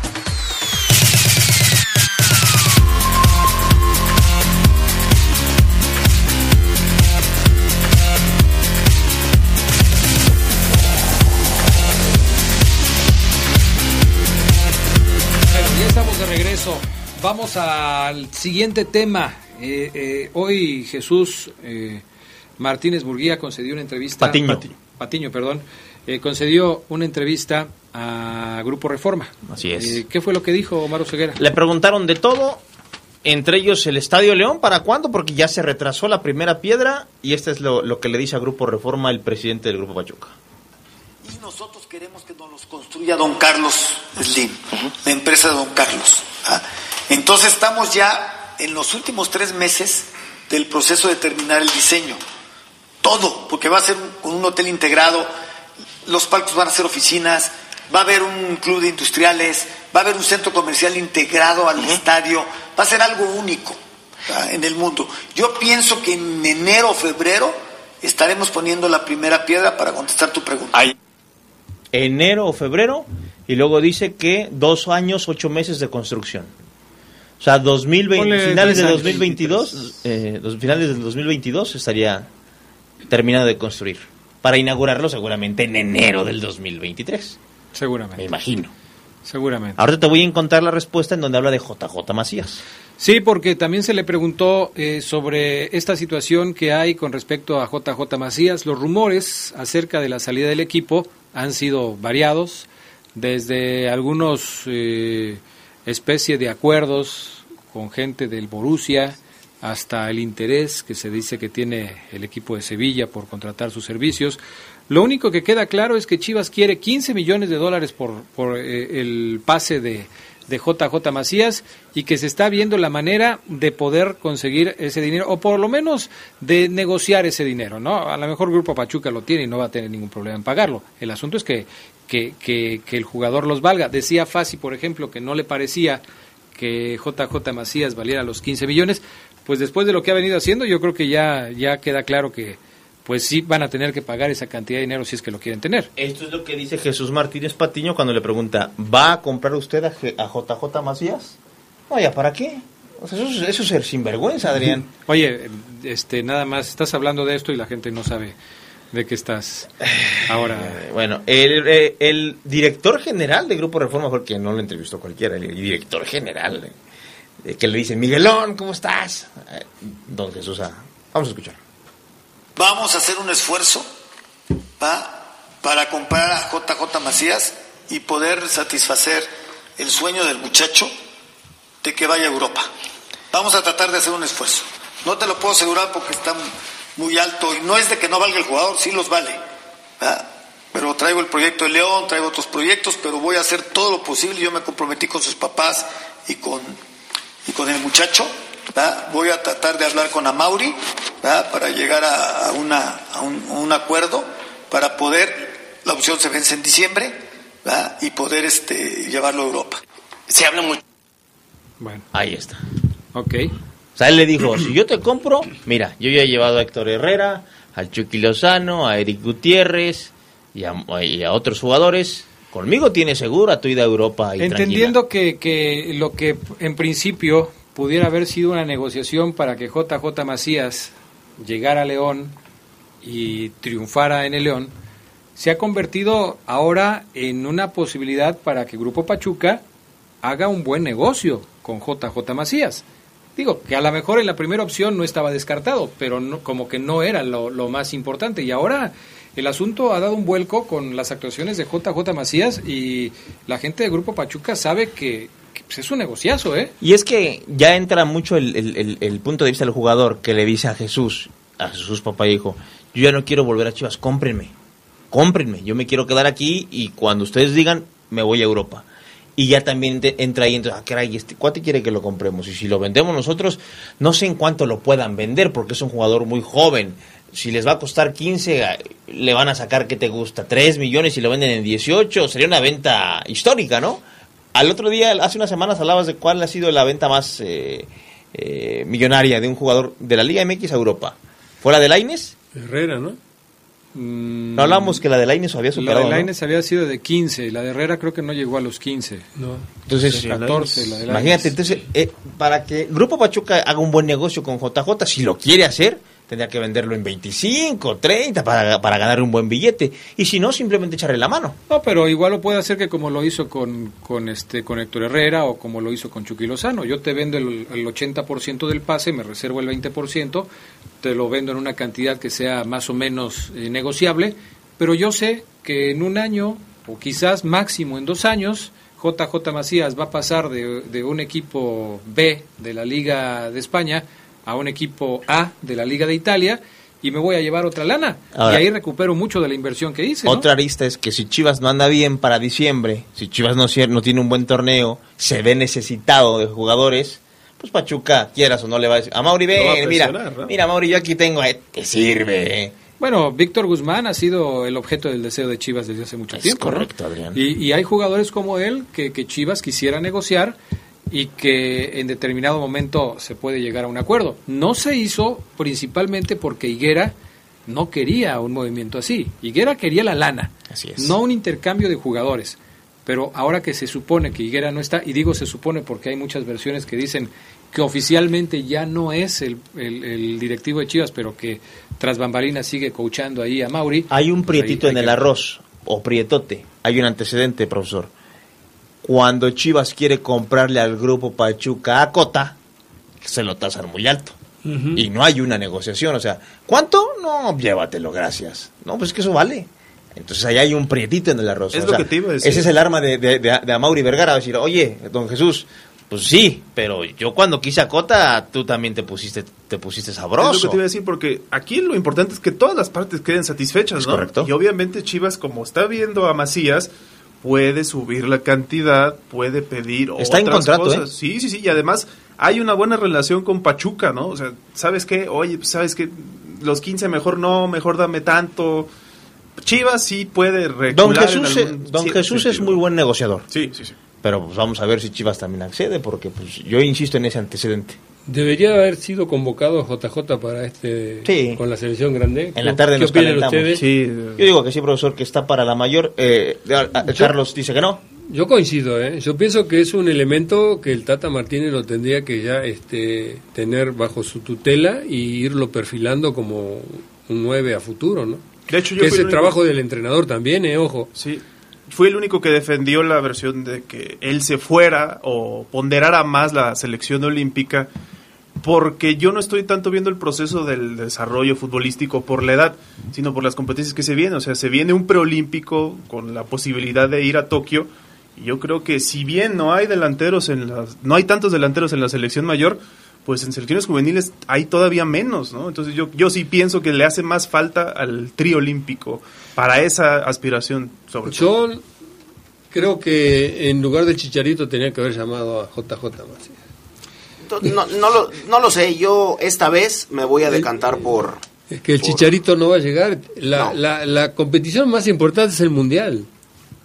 [SPEAKER 4] Regreso. Vamos al siguiente tema. Eh, eh, hoy Jesús eh, Martínez Burguía concedió una entrevista.
[SPEAKER 2] Patiño.
[SPEAKER 4] Patiño, perdón. eh, concedió una entrevista a Grupo Reforma.
[SPEAKER 2] Así es.
[SPEAKER 4] Eh, ¿Qué fue lo que dijo Omar Ceguera?
[SPEAKER 2] Le preguntaron de todo, entre ellos el Estadio León, ¿para cuándo? Porque ya se retrasó la primera piedra y este es lo, lo que le dice a Grupo Reforma el presidente del Grupo Pachuca.
[SPEAKER 30] Nosotros queremos que nos los construya don Carlos Slim, la empresa de don Carlos. ¿ah? Entonces estamos ya en los últimos tres meses del proceso de terminar el diseño. Todo, porque va a ser con un hotel integrado, los palcos van a ser oficinas, va a haber un club de industriales, va a haber un centro comercial integrado al estadio, va a ser algo único ¿ah? en el mundo. Yo pienso que en enero o febrero estaremos poniendo la primera piedra para contestar tu pregunta.
[SPEAKER 2] Enero o febrero y luego dice que dos años, ocho meses de construcción. O sea, 2020,
[SPEAKER 4] Ponle
[SPEAKER 2] finales de
[SPEAKER 4] tres años,
[SPEAKER 2] 2022, eh, los finales del 2022 estaría terminado de construir. para inaugurarlo seguramente en enero del 2023.
[SPEAKER 4] Seguramente.
[SPEAKER 2] Me imagino.
[SPEAKER 4] Seguramente.
[SPEAKER 2] Ahora te voy a encontrar la respuesta en donde habla de JJ Macías.
[SPEAKER 4] Sí, porque también se le preguntó eh, sobre esta situación que hay con respecto a JJ Macías. Los rumores acerca de la salida del equipo han sido variados, desde algunos eh, especie de acuerdos con gente del Borussia hasta el interés que se dice que tiene el equipo de Sevilla por contratar sus servicios. Lo único que queda claro es que Chivas quiere 15 millones de dólares por, por eh, el pase de, de JJ Macías y que se está viendo la manera de poder conseguir ese dinero o por lo menos de negociar ese dinero, ¿no? A lo mejor Grupo Pachuca lo tiene y no va a tener ningún problema en pagarlo. El asunto es que, que, que, que el jugador los valga. Decía Fasi, por ejemplo, que no le parecía que JJ Macías valiera los 15 millones, pues después de lo que ha venido haciendo, yo creo que ya, ya queda claro que pues sí van a tener que pagar esa cantidad de dinero si es que lo quieren tener.
[SPEAKER 2] Esto es lo que dice Jesús Martínez Patiño cuando le pregunta, ¿va a comprar usted a, G- a JJ Macías? Vaya, ¿para qué? O sea, eso, es- eso es ser sinvergüenza, Adrián.
[SPEAKER 4] Oye, este, nada más, estás hablando de esto y la gente no sabe de qué estás ahora.
[SPEAKER 2] Bueno, el, eh, el director general de Grupo Reforma, porque no lo entrevistó cualquiera, el director general, eh, eh, que le dice, Miguelón, ¿cómo estás? Eh, don Jesús, ah, vamos a escuchar.
[SPEAKER 30] Vamos a hacer un esfuerzo para comprar a JJ Macías y poder satisfacer el sueño del muchacho de que vaya a Europa. Vamos a tratar de hacer un esfuerzo. No te lo puedo asegurar porque está muy alto y no es de que no valga el jugador, sí los vale. ¿va? Pero traigo el proyecto de León, traigo otros proyectos, pero voy a hacer todo lo posible. Yo me comprometí con sus papás y con, y con el muchacho. ¿Va? Voy a tratar de hablar con Amauri ¿va? para llegar a, a una, a, un, a un acuerdo para poder, la opción se vence en diciembre ¿va? y poder este, llevarlo a Europa. Se habla mucho.
[SPEAKER 4] Bueno,
[SPEAKER 2] ahí está.
[SPEAKER 4] Ok.
[SPEAKER 2] O sea, él le dijo, si yo te compro, mira, yo ya he llevado a Héctor Herrera, al Chucky Lozano, a Eric Gutiérrez y a, y a otros jugadores. Conmigo tiene segura tu ida a Europa y
[SPEAKER 4] Entendiendo que, que lo que en principio pudiera haber sido una negociación para que JJ Macías llegara a León y triunfara en el León, se ha convertido ahora en una posibilidad para que Grupo Pachuca haga un buen negocio con JJ Macías. Digo, que a lo mejor en la primera opción no estaba descartado, pero no, como que no era lo, lo más importante. Y ahora el asunto ha dado un vuelco con las actuaciones de JJ Macías y la gente de Grupo Pachuca sabe que, que, pues, es un negociazo, ¿eh?
[SPEAKER 2] Y es que ya entra mucho el, el- punto de vista del jugador que le dice a Jesús, a Jesús papá y hijo, yo ya no quiero volver a Chivas, cómprenme, cómprenme, yo me quiero quedar aquí y cuando ustedes digan, me voy a Europa. Y ya también entra ahí, entonces, ah, caray, este cuate quiere que lo compremos. Y si lo vendemos nosotros, no sé en cuánto lo puedan vender, porque es un jugador muy joven. Si les va a costar 15, ah, le van a sacar, ¿qué te gusta? 3 millones y lo venden en 18. Sería una venta histórica, ¿no? Al otro día, hace unas semanas, hablabas de cuál ha sido la venta más eh, eh, millonaria de un jugador de la Liga MX a Europa. ¿Fue la de Laines?
[SPEAKER 11] Herrera, ¿no?
[SPEAKER 2] No hablamos que la de Laines había
[SPEAKER 4] La
[SPEAKER 2] superado.
[SPEAKER 4] de
[SPEAKER 2] ¿no?
[SPEAKER 4] Lainez había sido de 15, la de Herrera creo que no llegó a los 15.
[SPEAKER 11] No.
[SPEAKER 2] Entonces,
[SPEAKER 4] De 14, la de
[SPEAKER 2] imagínate, entonces, eh, para que Grupo Pachuca haga un buen negocio con JJ, si lo quiere hacer, tendría que venderlo en 25, 30 para, para ganar un buen billete. Y si no, simplemente echarle la mano.
[SPEAKER 4] No, pero igual lo puede hacer que como lo hizo con, con, este, con Héctor Herrera o como lo hizo con Chucky Lozano. Yo te vendo el, el 80% del pase, me reservo el 20%, te lo vendo en una cantidad que sea más o menos eh, negociable, pero yo sé que en un año o quizás máximo en dos años, JJ Macías va a pasar de, de un equipo B de la Liga de España a un equipo A de la Liga de Italia y me voy a llevar otra lana.
[SPEAKER 2] Ahora-
[SPEAKER 4] y ahí recupero mucho de la inversión que hice. ¿no?
[SPEAKER 2] Otra arista es que si Chivas no anda bien para diciembre, si Chivas no, no tiene un buen torneo, se ve necesitado de jugadores, pues Pachuca, quieras o no le va a decir, a Mauri, ven, mira, mira Mauri, yo aquí tengo, eh, te sirve.
[SPEAKER 4] Bueno, Víctor Guzmán ha sido el objeto del deseo de Chivas desde hace mucho
[SPEAKER 2] Es
[SPEAKER 4] tiempo.
[SPEAKER 2] correcto, Adrián.
[SPEAKER 4] Y, y hay jugadores como él que, que Chivas quisiera negociar y que en determinado momento se puede llegar a un acuerdo. No se hizo principalmente porque Higuera no quería un movimiento así. Higuera quería la lana,
[SPEAKER 2] Así es.
[SPEAKER 4] no un intercambio de jugadores. pero ahora que se supone que Higuera no está, y digo se supone porque hay muchas versiones que dicen que oficialmente ya no es el, el, directivo de Chivas, pero que tras bambalinas sigue coachando ahí a Mauri.
[SPEAKER 2] Hay un pues prietito en el arroz, o prietote, hay un antecedente, profesor. Cuando Chivas quiere comprarle al grupo Pachuca a Cota, se lo tasan muy alto. Y no hay una negociación, o sea, ¿cuánto? No, llévatelo, gracias. No, pues es que eso vale. Entonces ahí hay un prietito en el arroz.
[SPEAKER 12] Es lo que te iba a decir.
[SPEAKER 2] Ese es el arma de, de, de, Amaury Vergara, decir, oye, don Jesús, pues sí, pero yo cuando quise a Cota, tú también te pusiste, te pusiste sabroso.
[SPEAKER 12] Es lo que te iba a decir, porque aquí lo importante es que todas las partes queden satisfechas, ¿no?
[SPEAKER 2] Correcto.
[SPEAKER 12] Y obviamente Chivas, como está viendo a Macías, puede subir la cantidad, puede pedir
[SPEAKER 2] está en contrato,
[SPEAKER 12] cosas. ¿eh? Sí, sí, sí, y además hay una buena relación con Pachuca, ¿no? O sea, ¿sabes qué? Oye, pues, ¿sabes qué? Los 15 mejor no, mejor dame tanto Chivas sí puede
[SPEAKER 2] Don Jesús, don Jesús es muy buen negociador.
[SPEAKER 12] Sí, sí, sí.
[SPEAKER 2] Pero pues vamos a ver si Chivas también accede, porque pues yo insisto en ese antecedente.
[SPEAKER 11] Debería haber sido convocado JJ para este con la selección grande.
[SPEAKER 2] En la tarde nos calentamos. Sí. Yo digo que sí, profesor, que está para la mayor. Eh, Carlos dice que no.
[SPEAKER 11] Yo coincido, ¿eh? Yo pienso que es un elemento que el Tata Martínez lo tendría que ya este, tener bajo su tutela y irlo perfilando como un 9 a futuro, ¿no?
[SPEAKER 12] De hecho,
[SPEAKER 11] yo que es el, trabajo del entrenador también, eh, ojo.
[SPEAKER 12] Sí, fue el único que defendió la versión de que él se fuera o ponderara más la selección olímpica, porque yo no estoy tanto viendo el proceso del desarrollo futbolístico por la edad, sino por las competencias que se vienen. O sea, se viene un preolímpico con la posibilidad de ir a Tokio. Y yo creo que si bien no hay delanteros en las, no hay tantos delanteros en la selección mayor, pues en selecciones juveniles hay todavía menos, ¿no? Entonces yo, yo sí pienso que le hace más falta al trío olímpico para esa aspiración sobre
[SPEAKER 11] yo creo que en lugar del Chicharito tenía que haber llamado a JJ
[SPEAKER 31] No, no, lo, no lo sé, yo esta vez me voy a decantar por...
[SPEAKER 11] Es que el Chicharito no va a llegar. La, la, la competición más importante es el Mundial.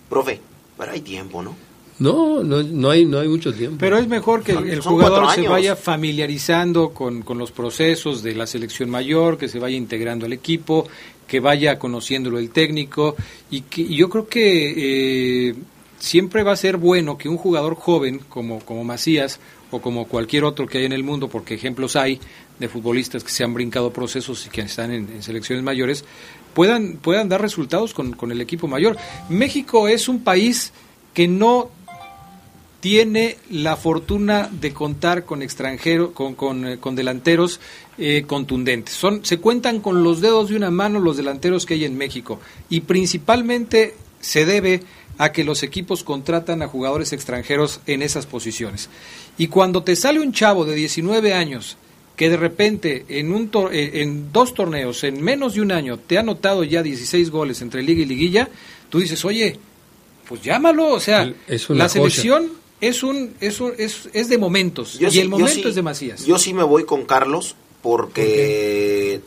[SPEAKER 31] Profe, pero hay tiempo, ¿no?
[SPEAKER 11] No, no, no, hay, no hay mucho tiempo.
[SPEAKER 4] Pero es mejor que el, jugador se vaya familiarizando con, los procesos de la selección mayor, que se vaya integrando al equipo, que vaya conociéndolo el técnico y que yo creo que eh, siempre va a ser bueno que un jugador joven como, como Macías o como cualquier otro que hay en el mundo, porque ejemplos hay de futbolistas que se han brincado procesos y que están en, selecciones mayores, puedan, puedan dar resultados con, con el equipo mayor. México es un país que no tiene la fortuna de contar con extranjeros, con, con, eh, delanteros eh, contundentes. Son, se cuentan con los dedos de una mano los delanteros que hay en México y principalmente se debe a que los equipos contratan a jugadores extranjeros en esas posiciones. Y cuando te sale un chavo de 19 años que de repente en, un eh, en dos torneos, en menos de un año, te ha anotado ya 16 goles entre liga y liguilla, tú dices, oye, pues llámalo, o sea, la selección es un, es, es, es de momentos y el momento es de Macías.
[SPEAKER 31] Yo sí me voy con Carlos porque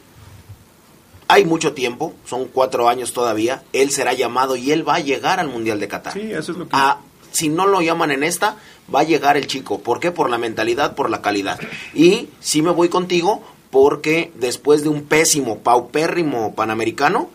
[SPEAKER 31] hay mucho tiempo, son cuatro años todavía, él será llamado y él va a llegar al Mundial de Qatar.
[SPEAKER 12] Sí, eso es lo que...
[SPEAKER 31] Ah, si no lo llaman en esta, va a llegar el chico. ¿Por qué? Por la mentalidad, por la calidad. Y sí me voy contigo porque después de un pésimo, paupérrimo panamericano,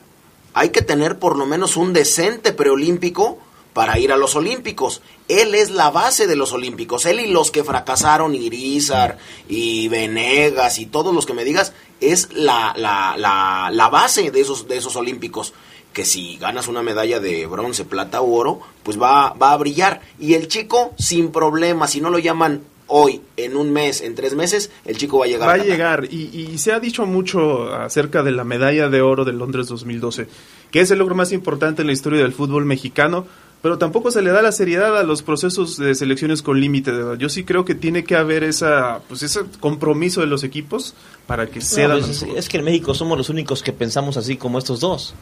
[SPEAKER 31] hay que tener por lo menos un decente preolímpico para ir a los Olímpicos. Él es la base de los Olímpicos. Él y los que fracasaron, Irizar y Venegas y todos los que me digas, es la, la, la, la base de esos, de esos Olímpicos. Que si ganas una medalla de bronce, plata u oro, pues va, va a brillar. Y el chico, sin problema, si no lo llaman hoy, en un mes, en tres meses, el chico va a llegar.
[SPEAKER 12] Va a, llegar. Y, y, se ha dicho mucho acerca de la medalla de oro de Londres 2012, que es el logro más importante en la historia del fútbol mexicano pero tampoco se le da la seriedad a los procesos de selecciones con límite de edad. Yo sí creo que tiene que haber esa, pues ese compromiso de los equipos para que sea.
[SPEAKER 2] Pues, es, que en México somos los únicos que pensamos así como estos dos.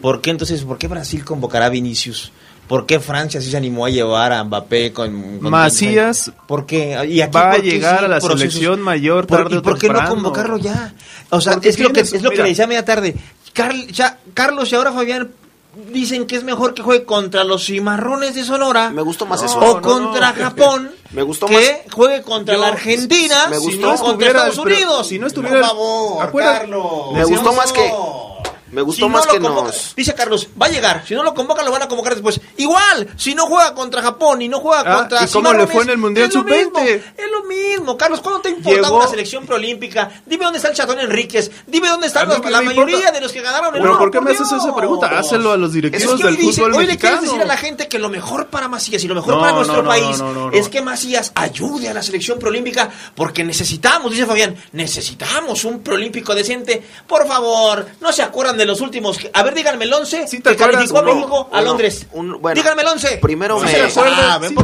[SPEAKER 2] ¿Por qué entonces, por qué Brasil convocará a Vinicius? ¿Por qué Francia sí se animó a llevar a Mbappé con,
[SPEAKER 12] Macías?
[SPEAKER 2] ¿Por qué?
[SPEAKER 12] ¿Y va a llegar a la selección mayor tarde
[SPEAKER 2] ¿Y por qué no convocarlo ya? O sea, es lo que, es lo que le decía a media tarde. ya, Carlos y ahora Fabián dicen que es mejor que juegue contra los cimarrones de Sonora.
[SPEAKER 31] Me gustó más eso.
[SPEAKER 2] O contra Japón.
[SPEAKER 31] Me gustó
[SPEAKER 2] que juegue contra la Argentina.
[SPEAKER 12] Me gustó contra Estados Unidos.
[SPEAKER 2] Si no estuviera.
[SPEAKER 12] Por
[SPEAKER 2] favor, Carlos.
[SPEAKER 31] Me gustó más que. Me gustó
[SPEAKER 2] Si no
[SPEAKER 31] más
[SPEAKER 2] lo
[SPEAKER 31] que
[SPEAKER 2] convoca-
[SPEAKER 31] nos...
[SPEAKER 2] Dice Carlos, va a llegar. Si no lo convocan, lo van a convocar después. Igual, si no juega contra Japón y no juega
[SPEAKER 12] Ah,
[SPEAKER 2] contra
[SPEAKER 12] ¿y cómo le fue en el Mundial
[SPEAKER 2] es lo mismo,
[SPEAKER 12] Sub-20?
[SPEAKER 2] Es lo mismo, Carlos. ¿Cuándo te ha importado
[SPEAKER 12] Llegó-
[SPEAKER 2] una selección preolímpica? Dime dónde está el Chatón Enríquez. Dime dónde están los- la mayoría
[SPEAKER 12] importa.
[SPEAKER 2] de los que ganaron el
[SPEAKER 12] Pero ¿por qué me haces esa pregunta? Hácelo a los
[SPEAKER 2] Es
[SPEAKER 12] directivos
[SPEAKER 2] que hoy
[SPEAKER 12] del
[SPEAKER 2] dice-
[SPEAKER 12] fútbol
[SPEAKER 2] hoy le quieres
[SPEAKER 12] mexicano.
[SPEAKER 2] decir a la gente que lo mejor para Macías y lo mejor
[SPEAKER 12] No,
[SPEAKER 2] para nuestro
[SPEAKER 12] no, no,
[SPEAKER 2] país
[SPEAKER 12] no, no, no.
[SPEAKER 2] es que Macías ayude a la selección preolímpica porque necesitamos, dice Fabián, necesitamos un preolímpico decente. Por favor, no se acuerdan de los últimos. que- A ver, díganme el 11 que
[SPEAKER 31] acuerdas?
[SPEAKER 2] calificó a
[SPEAKER 31] Uno,
[SPEAKER 2] México a
[SPEAKER 31] uno,
[SPEAKER 2] Londres.
[SPEAKER 31] un- bueno,
[SPEAKER 2] díganme el 11.
[SPEAKER 31] Primero
[SPEAKER 12] ¿Sí
[SPEAKER 31] me...
[SPEAKER 2] Ah,
[SPEAKER 12] ¿Sí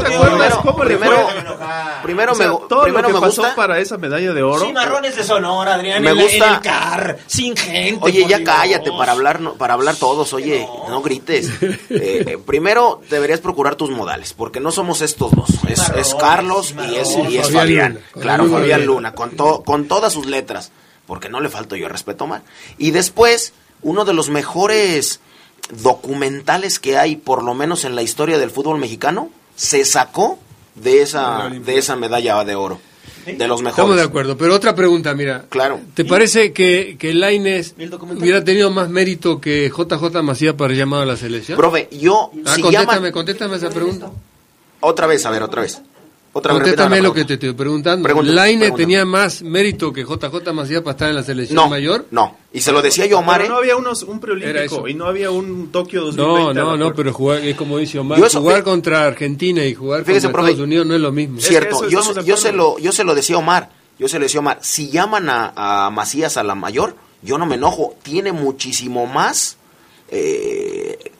[SPEAKER 31] Primero- me-
[SPEAKER 12] todo
[SPEAKER 31] primero
[SPEAKER 12] lo que
[SPEAKER 31] me
[SPEAKER 12] pasó
[SPEAKER 31] gusta-
[SPEAKER 12] para esa medalla de oro.
[SPEAKER 2] Cimarrones de Sonora, Adrián,
[SPEAKER 31] Me
[SPEAKER 2] en, la-
[SPEAKER 31] gusta-
[SPEAKER 2] en el CAR, sin gente.
[SPEAKER 31] Oye, ya
[SPEAKER 2] Dios.
[SPEAKER 31] cállate para hablar, no- para hablar todos. Oye, no, grites. Eh, eh, primero deberías procurar tus modales, porque no somos estos dos. Es, es Carlos y es, y es
[SPEAKER 11] Fabián
[SPEAKER 31] Claro, Fabián
[SPEAKER 11] Luna.
[SPEAKER 31] Luna, con, to- con todas sus letras, porque no le falto yo respeto mal. Y después, uno de los mejores documentales que hay, por lo menos en la historia del fútbol mexicano, se sacó de esa, de esa medalla de oro. De los mejores.
[SPEAKER 11] Estamos de acuerdo, pero otra pregunta, mira.
[SPEAKER 31] Claro.
[SPEAKER 11] ¿Te parece que, que Lainez hubiera tenido más mérito que JJ Macías para haber llamado a la selección?
[SPEAKER 31] Profe, yo,
[SPEAKER 11] Ah,
[SPEAKER 31] si
[SPEAKER 11] contéstame,
[SPEAKER 31] llaman-
[SPEAKER 11] contéstame esa pregunta.
[SPEAKER 31] Otra vez, a ver, otra vez. Otra
[SPEAKER 11] Contéstame lo que te estoy preguntando.
[SPEAKER 31] Pregúntame,
[SPEAKER 11] ¿Lainez
[SPEAKER 31] pregúntame.
[SPEAKER 11] tenía más mérito que JJ Macías para estar en la selección
[SPEAKER 31] No,
[SPEAKER 11] mayor?
[SPEAKER 31] no. Y se lo decía yo a Omar,
[SPEAKER 12] Pero no
[SPEAKER 31] ¿eh?
[SPEAKER 12] había unos, un preolímpico y no había un Tokio 2020.
[SPEAKER 11] No, no, no, pero jugar, es como dice Omar,
[SPEAKER 31] eso-
[SPEAKER 11] jugar
[SPEAKER 31] eh,
[SPEAKER 11] contra Argentina y jugar
[SPEAKER 31] Fíjese,
[SPEAKER 11] contra
[SPEAKER 31] profe,
[SPEAKER 11] Estados Unidos no es lo mismo.
[SPEAKER 31] Cierto, yo, se lo, yo se lo decía a Omar, yo se lo decía a Omar, si llaman a, a Macías a la mayor, yo no me enojo, tiene muchísimo más eh,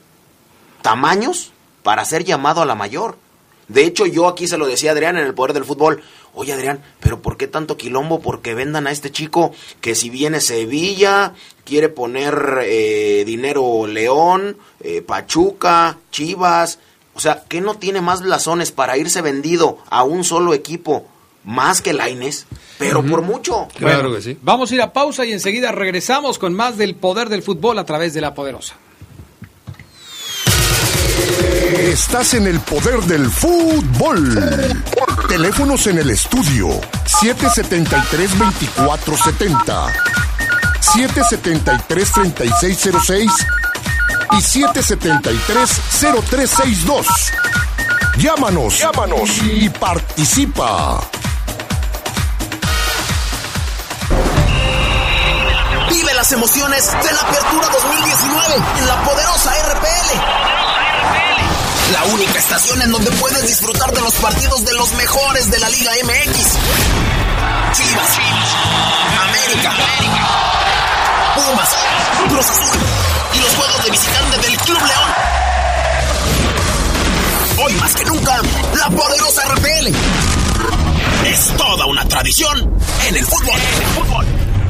[SPEAKER 31] tamaños para ser llamado a la mayor. De hecho, yo aquí se lo decía a Adrián en el poder del fútbol. Oye, Adrián, pero ¿por qué tanto quilombo? Porque vendan a este chico que si viene Sevilla, quiere poner eh, dinero León, eh, Pachuca, Chivas. O sea, ¿qué no tiene más blasones para irse vendido a un solo equipo más que Laines? Pero por mucho.
[SPEAKER 11] Claro que sí.
[SPEAKER 4] Vamos a ir a pausa y enseguida regresamos con más del poder del fútbol a través de la poderosa.
[SPEAKER 3] Estás en el poder del fútbol. Teléfonos en el estudio 773-2470, 773-3606 y 773-0362. Llámanos, llámanos y participa.
[SPEAKER 32] Vive las emociones de la Apertura 2019 en la poderosa RPL. La única estación en donde puedes disfrutar de los partidos de los mejores de la Liga MX. Chivas, América, Pumas, Cruz Azul y los juegos de visitante del Club León. Hoy más que nunca, la poderosa RPL. Es toda una tradición. En el fútbol.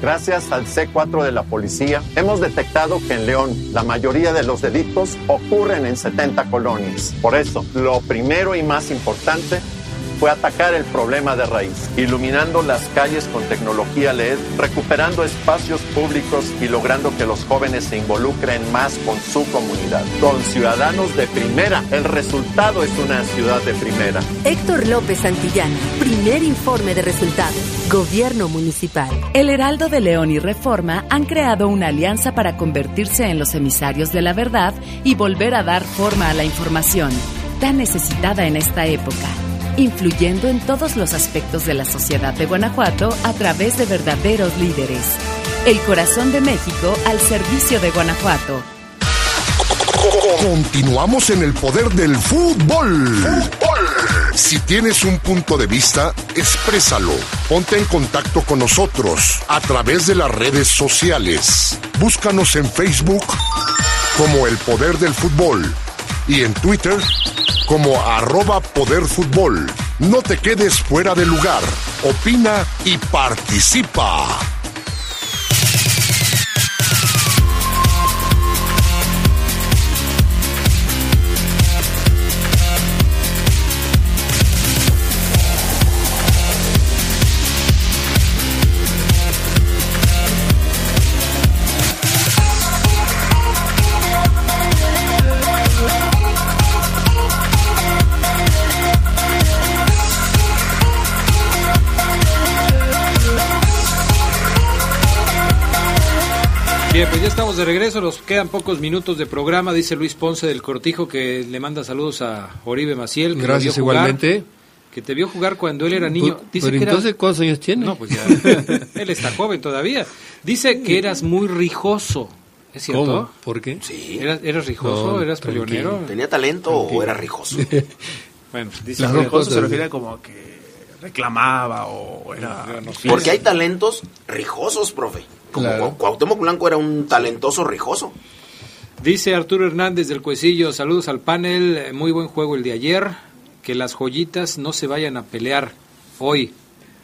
[SPEAKER 8] Gracias al C4 de la policía, hemos detectado que en León la mayoría de los delitos ocurren en 70 colonias. Por eso, lo primero y más importante fue atacar el problema de raíz, iluminando las calles con tecnología LED, recuperando espacios públicos y logrando que los jóvenes se involucren más con su comunidad. Con ciudadanos de primera, el resultado es una ciudad de primera.
[SPEAKER 9] Héctor López Santillana, primer informe de resultados. Gobierno Municipal.
[SPEAKER 19] El Heraldo de León y Reforma han creado una alianza para convertirse en los emisarios de la verdad y volver a dar forma a la información, tan necesitada en esta época, influyendo en todos los aspectos de la sociedad de Guanajuato a través de verdaderos líderes. El corazón de México al servicio de Guanajuato.
[SPEAKER 3] Continuamos en el poder del fútbol. Si tienes un punto de vista, exprésalo. Ponte en contacto con nosotros a través de las redes sociales. Búscanos en Facebook como El Poder del Fútbol y en Twitter como arroba Poder Fútbol. No te quedes fuera de lugar. Opina y participa.
[SPEAKER 4] Bien, pues ya estamos de regreso, nos quedan pocos minutos de programa, dice Luis Ponce del Cortijo que le manda saludos a Oribe Maciel. Que
[SPEAKER 11] Gracias
[SPEAKER 4] jugar,
[SPEAKER 11] igualmente.
[SPEAKER 4] Que te vio jugar cuando él era niño.
[SPEAKER 11] Pero-
[SPEAKER 4] Dice
[SPEAKER 11] pero
[SPEAKER 4] que era-
[SPEAKER 11] entonces, ¿cuántos años tiene?
[SPEAKER 4] No, pues ya. él está joven todavía. Dice que eras muy rijoso. ¿Es cierto?
[SPEAKER 11] ¿Cómo? ¿Por qué?
[SPEAKER 31] Sí.
[SPEAKER 4] ¿Eras, eras rijoso?
[SPEAKER 11] No,
[SPEAKER 4] ¿Eras peleonero?
[SPEAKER 31] ¿Tenía talento o era rijoso?
[SPEAKER 4] Bueno, dice
[SPEAKER 11] Las
[SPEAKER 4] que-
[SPEAKER 12] Rijoso se
[SPEAKER 11] cosas.
[SPEAKER 12] refiere como a que reclamaba o era...
[SPEAKER 31] Porque hay talentos rijosos, profe. Como
[SPEAKER 11] Claro.
[SPEAKER 31] Cuauhtémoc Blanco era un talentoso rijoso.
[SPEAKER 4] Dice Arturo Hernández del Cuecillo, saludos al panel, muy buen juego el de ayer, que las joyitas no se vayan a pelear hoy.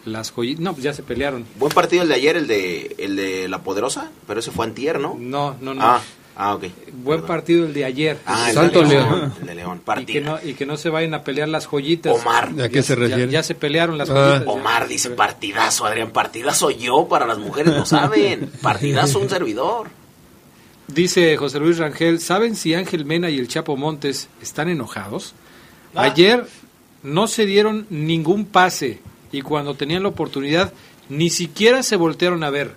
[SPEAKER 4] Las joyitas, no, pues ya se pelearon.
[SPEAKER 31] Buen partido el de ayer, el de, el de La Poderosa, pero ese fue antier, ¿no?
[SPEAKER 4] No, no, no.
[SPEAKER 31] Ah, ah, ok.
[SPEAKER 4] Buen partido el de ayer.
[SPEAKER 31] Ah, el
[SPEAKER 11] Santo
[SPEAKER 31] de
[SPEAKER 11] León.
[SPEAKER 31] El de León,
[SPEAKER 4] y, que
[SPEAKER 31] partido.
[SPEAKER 4] no, y que no se vayan a pelear las joyitas.
[SPEAKER 31] Omar.
[SPEAKER 11] ¿A qué se
[SPEAKER 4] Ya-
[SPEAKER 11] refiere?
[SPEAKER 4] Ya, se pelearon las
[SPEAKER 11] Ah.
[SPEAKER 4] joyitas. ya.
[SPEAKER 31] Omar dice partidazo, Adrián, partidazo yo para las mujeres, lo saben. Partidazo un servidor.
[SPEAKER 4] Dice José Luis Rangel, ¿saben si Ángel Mena y el Chapo Montes están enojados?
[SPEAKER 31] Ah.
[SPEAKER 4] Ayer no se dieron ningún pase y cuando tenían la oportunidad ni siquiera se voltearon a ver.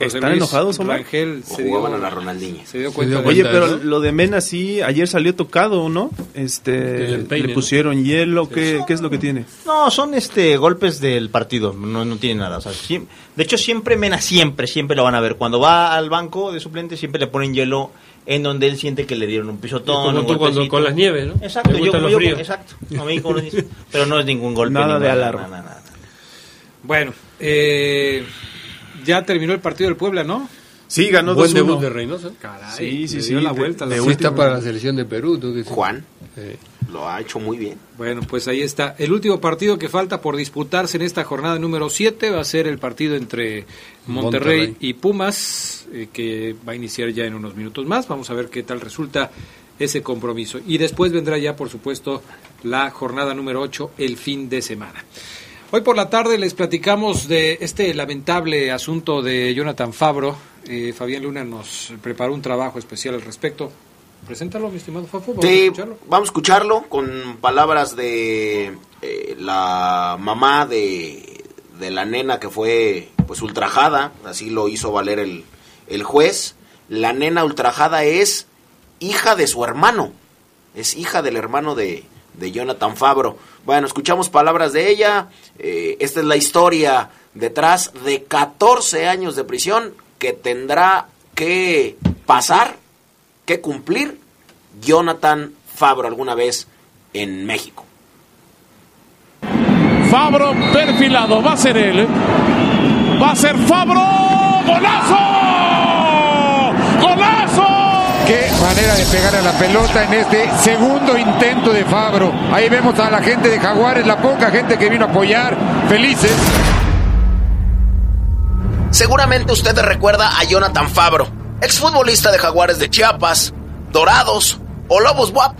[SPEAKER 12] ¿Están enojados, Omar?
[SPEAKER 4] Rangel
[SPEAKER 31] O
[SPEAKER 4] se dio,
[SPEAKER 31] jugaban a la Ronaldinha.
[SPEAKER 4] se dio
[SPEAKER 11] Se
[SPEAKER 4] cuenta
[SPEAKER 11] dio
[SPEAKER 12] Oye, pero lo de Mena sí, ayer salió tocado, ¿no? Este,
[SPEAKER 11] peine,
[SPEAKER 12] le
[SPEAKER 11] ¿no?
[SPEAKER 12] pusieron hielo, ¿qué, ¿qué es lo que tiene?
[SPEAKER 2] No, son este golpes del partido, no, no tiene nada. O sea, siem- de hecho, siempre Mena, siempre, siempre lo van a ver. Cuando va al banco de suplente, siempre le ponen hielo en donde él siente que le dieron un pisotón.
[SPEAKER 11] como
[SPEAKER 2] un
[SPEAKER 11] tú cuando
[SPEAKER 2] golpecito.
[SPEAKER 11] con las nieves, ¿no?
[SPEAKER 2] Exacto, yo, yo-
[SPEAKER 11] fríos.
[SPEAKER 2] exacto. A mí como lo dice, pero no es ningún golpe.
[SPEAKER 12] Nada de alarma.
[SPEAKER 2] nada, nada.
[SPEAKER 4] Bueno, eh, ya terminó el partido del Puebla, ¿no?
[SPEAKER 12] Sí, ganó
[SPEAKER 11] Buen
[SPEAKER 12] 2-1.
[SPEAKER 11] debut de Reynoso.
[SPEAKER 4] Caray,
[SPEAKER 12] Sí, sí,
[SPEAKER 4] le
[SPEAKER 12] sí,
[SPEAKER 4] dio la
[SPEAKER 12] de-
[SPEAKER 4] vuelta. la
[SPEAKER 11] está para la selección de Perú. ¿tú qué?
[SPEAKER 31] Juan
[SPEAKER 11] Eh,
[SPEAKER 31] lo ha hecho muy bien.
[SPEAKER 4] Bueno, pues ahí está. El último partido que falta por disputarse en esta jornada número 7 va a ser el partido entre Monterrey,
[SPEAKER 11] Monterrey.
[SPEAKER 4] y Pumas, eh, que va a iniciar ya en unos minutos más. Vamos a ver qué tal resulta ese compromiso. Y después vendrá ya, por supuesto, la jornada número 8, el fin de semana. Hoy por la tarde les platicamos de este lamentable asunto de Jonathan Fabro. Eh, Fabián Luna nos preparó un trabajo especial al respecto. Preséntalo, mi estimado Fafo. Vamos a
[SPEAKER 31] Sí,
[SPEAKER 4] escucharlo.
[SPEAKER 31] vamos a escucharlo con palabras de eh, la mamá de, de la nena que fue pues ultrajada, así lo hizo valer el, el juez. La nena ultrajada es hija de su hermano, es hija del hermano de, de Jonathan Fabro. Bueno, escuchamos palabras de ella, eh, esta es la historia detrás de 14 años de prisión que tendrá que pasar que cumplir Jonathan Fabro alguna vez en México.
[SPEAKER 33] Fabro perfilado, va a ser él. Va a ser Fabro. ¡Golazo!
[SPEAKER 34] Qué manera de pegar a la pelota en este segundo intento de Fabro. Ahí vemos a la gente de Jaguares, la poca gente que vino a apoyar, felices.
[SPEAKER 31] Seguramente usted recuerda a Jonathan Fabro, exfutbolista de Jaguares de Chiapas, Dorados o Lobos WAP.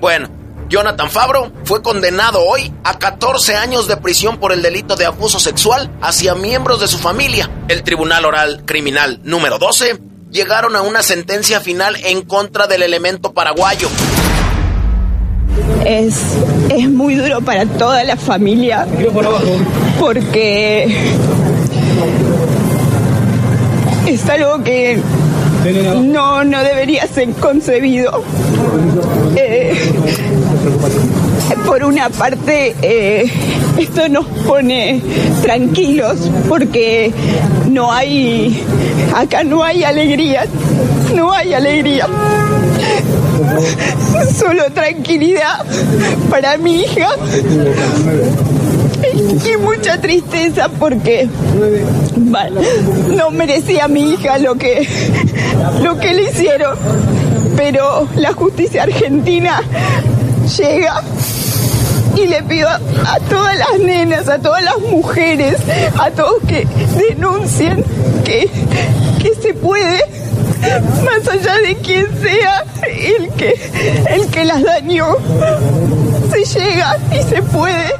[SPEAKER 31] Bueno, Jonathan Fabro fue condenado hoy a 14 años de prisión por el delito de abuso sexual hacia miembros de su familia. El Tribunal Oral Criminal número 12 llegaron a una sentencia final en contra del elemento paraguayo.
[SPEAKER 35] Es, es muy duro para toda la familia porque es algo que no, no debería ser concebido. Eh, por una parte, eh, esto nos pone tranquilos porque no hay, acá no hay alegría, no hay alegría. Solo tranquilidad para mi hija y mucha tristeza porque no merecía mi hija lo que lo que le hicieron pero la justicia argentina llega y le pido a, todas las nenas, a todas las mujeres, a todos que denuncien que, que se puede, más allá de quien sea el que, el que las dañó, se llega y se puede.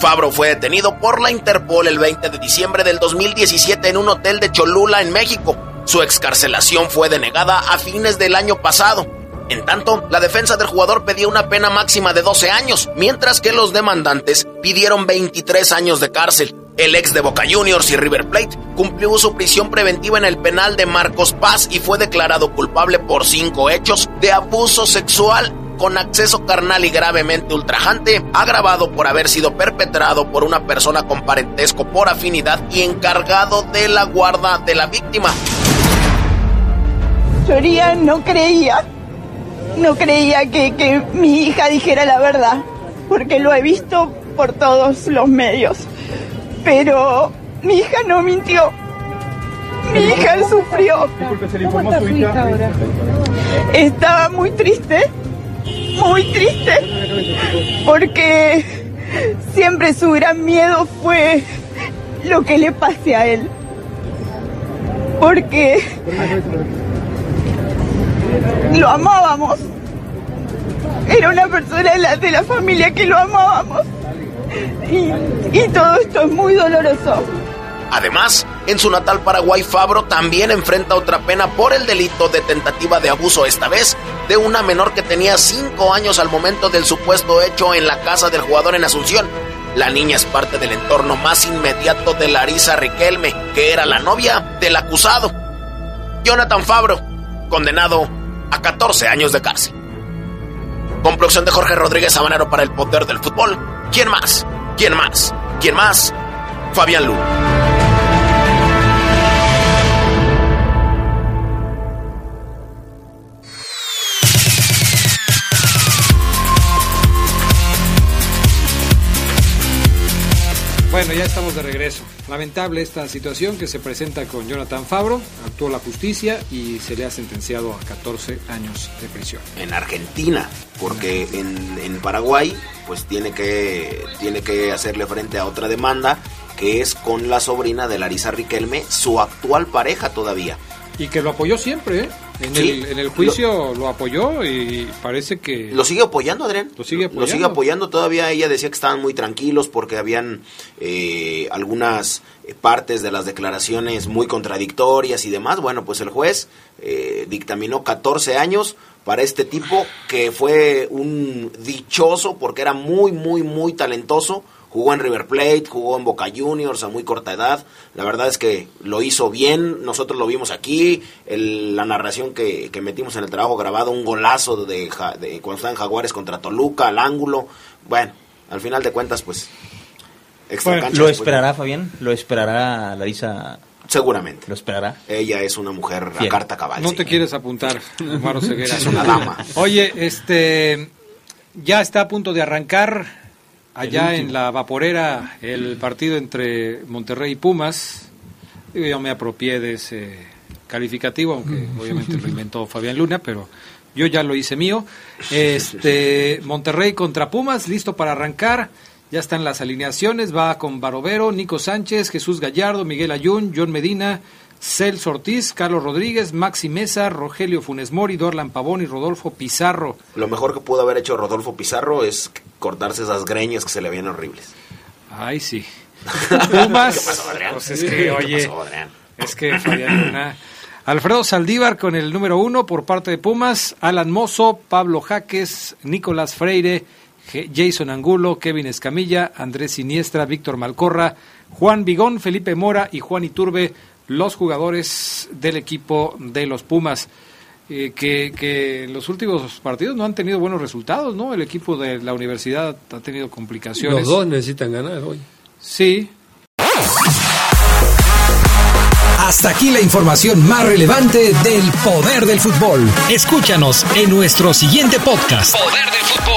[SPEAKER 31] Fabro fue detenido por la Interpol el 20 de diciembre del 2017 en un hotel de Cholula, en México. Su excarcelación fue denegada a fines del año pasado. En tanto, la defensa del jugador pedía una pena máxima de 12 años, mientras que los demandantes pidieron 23 años de cárcel. El ex de Boca Juniors y River Plate cumplió su prisión preventiva en el penal de Marcos Paz y fue declarado culpable por cinco hechos de abuso sexual con acceso carnal y gravemente ultrajante, agravado por haber sido perpetrado por una persona con parentesco por afinidad y encargado de la guarda de la víctima.
[SPEAKER 35] Floría no creía, no creía que, que mi hija dijera la verdad, porque lo he visto por todos los medios. Pero mi hija no mintió. Mi hija sufrió.
[SPEAKER 36] ¿Cómo está su hija ahora?
[SPEAKER 35] Estaba muy triste, muy triste, porque siempre su gran miedo fue lo que le pase a él. Porque lo amábamos. Era una persona de la, familia que lo amábamos. Y, y todo esto es muy doloroso.
[SPEAKER 31] Además, en su natal Paraguay, Fabro también enfrenta otra pena por el delito de tentativa de abuso, esta vez de una menor que tenía 5 años al momento del supuesto hecho en la casa del jugador en Asunción. La niña es parte del entorno más inmediato de Larisa Riquelme, que era la novia del acusado. Jonathan Fabro, condenado a 14 años de cárcel. Con producción de Jorge Rodríguez Sabanero para el Poder del Fútbol. ¿Quién más? ¿Quién más? ¿Quién más? Fabián Lu.
[SPEAKER 4] Bueno, ya estamos de regreso. Lamentable esta situación que se presenta con Jonathan Fabro. Actuó la justicia y se le ha sentenciado a 14 años de prisión.
[SPEAKER 31] En Argentina, porque en, Paraguay pues tiene que, tiene que hacerle frente a otra demanda que es con la sobrina de Larisa Riquelme, su actual pareja todavía.
[SPEAKER 4] Y que lo apoyó siempre, ¿eh? En,
[SPEAKER 31] Sí.
[SPEAKER 4] el, en el juicio lo, apoyó y parece que...
[SPEAKER 31] Lo sigue apoyando, Adrián.
[SPEAKER 4] Lo sigue
[SPEAKER 31] Lo
[SPEAKER 4] apoyando.
[SPEAKER 31] sigue apoyando todavía. Ella decía que estaban muy tranquilos porque habían eh, algunas eh, partes de las declaraciones muy contradictorias y demás. Bueno, pues el juez eh, dictaminó 14 años para este tipo que fue un dichoso porque era muy, muy, muy talentoso. Jugó en River Plate, jugó en Boca Juniors a muy corta edad. La verdad es que lo hizo bien. Nosotros lo vimos aquí. El- la narración que, que metimos en el trabajo grabado, un golazo de, Ja- de cuando estaban Jaguares contra Toluca, al ángulo. Bueno, al final de cuentas, pues. extra
[SPEAKER 2] Bueno,
[SPEAKER 31] cancha
[SPEAKER 2] ¿Lo
[SPEAKER 31] después-
[SPEAKER 2] esperará, Fabián? ¿Lo esperará Larisa?
[SPEAKER 31] Seguramente.
[SPEAKER 2] ¿Lo esperará?
[SPEAKER 31] Ella es una mujer a carta cabal.
[SPEAKER 4] No
[SPEAKER 31] sí.
[SPEAKER 4] te quieres apuntar, Omar Ceguera.
[SPEAKER 31] Es una dama.
[SPEAKER 4] Oye, este ya está a punto de arrancar allá en la vaporera el partido entre Monterrey y Pumas. Yo me apropié de ese calificativo, aunque obviamente lo inventó Fabián Luna, pero yo ya lo hice mío. Este Monterrey contra Pumas, listo para arrancar. Ya están las alineaciones, va con Barovero, Nico Sánchez, Jesús Gallardo, Miguel Ayun, John Medina, Celso Ortiz, Carlos Rodríguez, Maxi Mesa, Rogelio Funes Mori, Dorlan Pavón y Rodolfo Pizarro.
[SPEAKER 31] Lo mejor que pudo haber hecho Rodolfo Pizarro es cortarse esas greñas que se le vienen horribles.
[SPEAKER 4] Ay, sí. Pumas.
[SPEAKER 31] ¿Qué pasó, Adrián?
[SPEAKER 4] Pues es que,
[SPEAKER 31] ¿Qué
[SPEAKER 4] oye,
[SPEAKER 31] pasó, Adrián?
[SPEAKER 4] es que Fabián Luna. Alfredo Saldívar con el número uno por parte de Pumas, Alan Mozo, Pablo Jaques, Nicolás Freire, Jason Angulo, Kevin Escamilla, Andrés Siniestra, Víctor Malcorra, Juan Vigón, Felipe Mora y Juan Iturbe, los jugadores del equipo de los Pumas. eh, que, que en los últimos partidos no han tenido buenos resultados, ¿no? El equipo de la universidad ha tenido complicaciones.
[SPEAKER 11] Los dos necesitan ganar hoy.
[SPEAKER 4] Sí,
[SPEAKER 37] Hasta aquí la información más relevante del poder del fútbol. Escúchanos en nuestro siguiente podcast.
[SPEAKER 32] Poder del fútbol.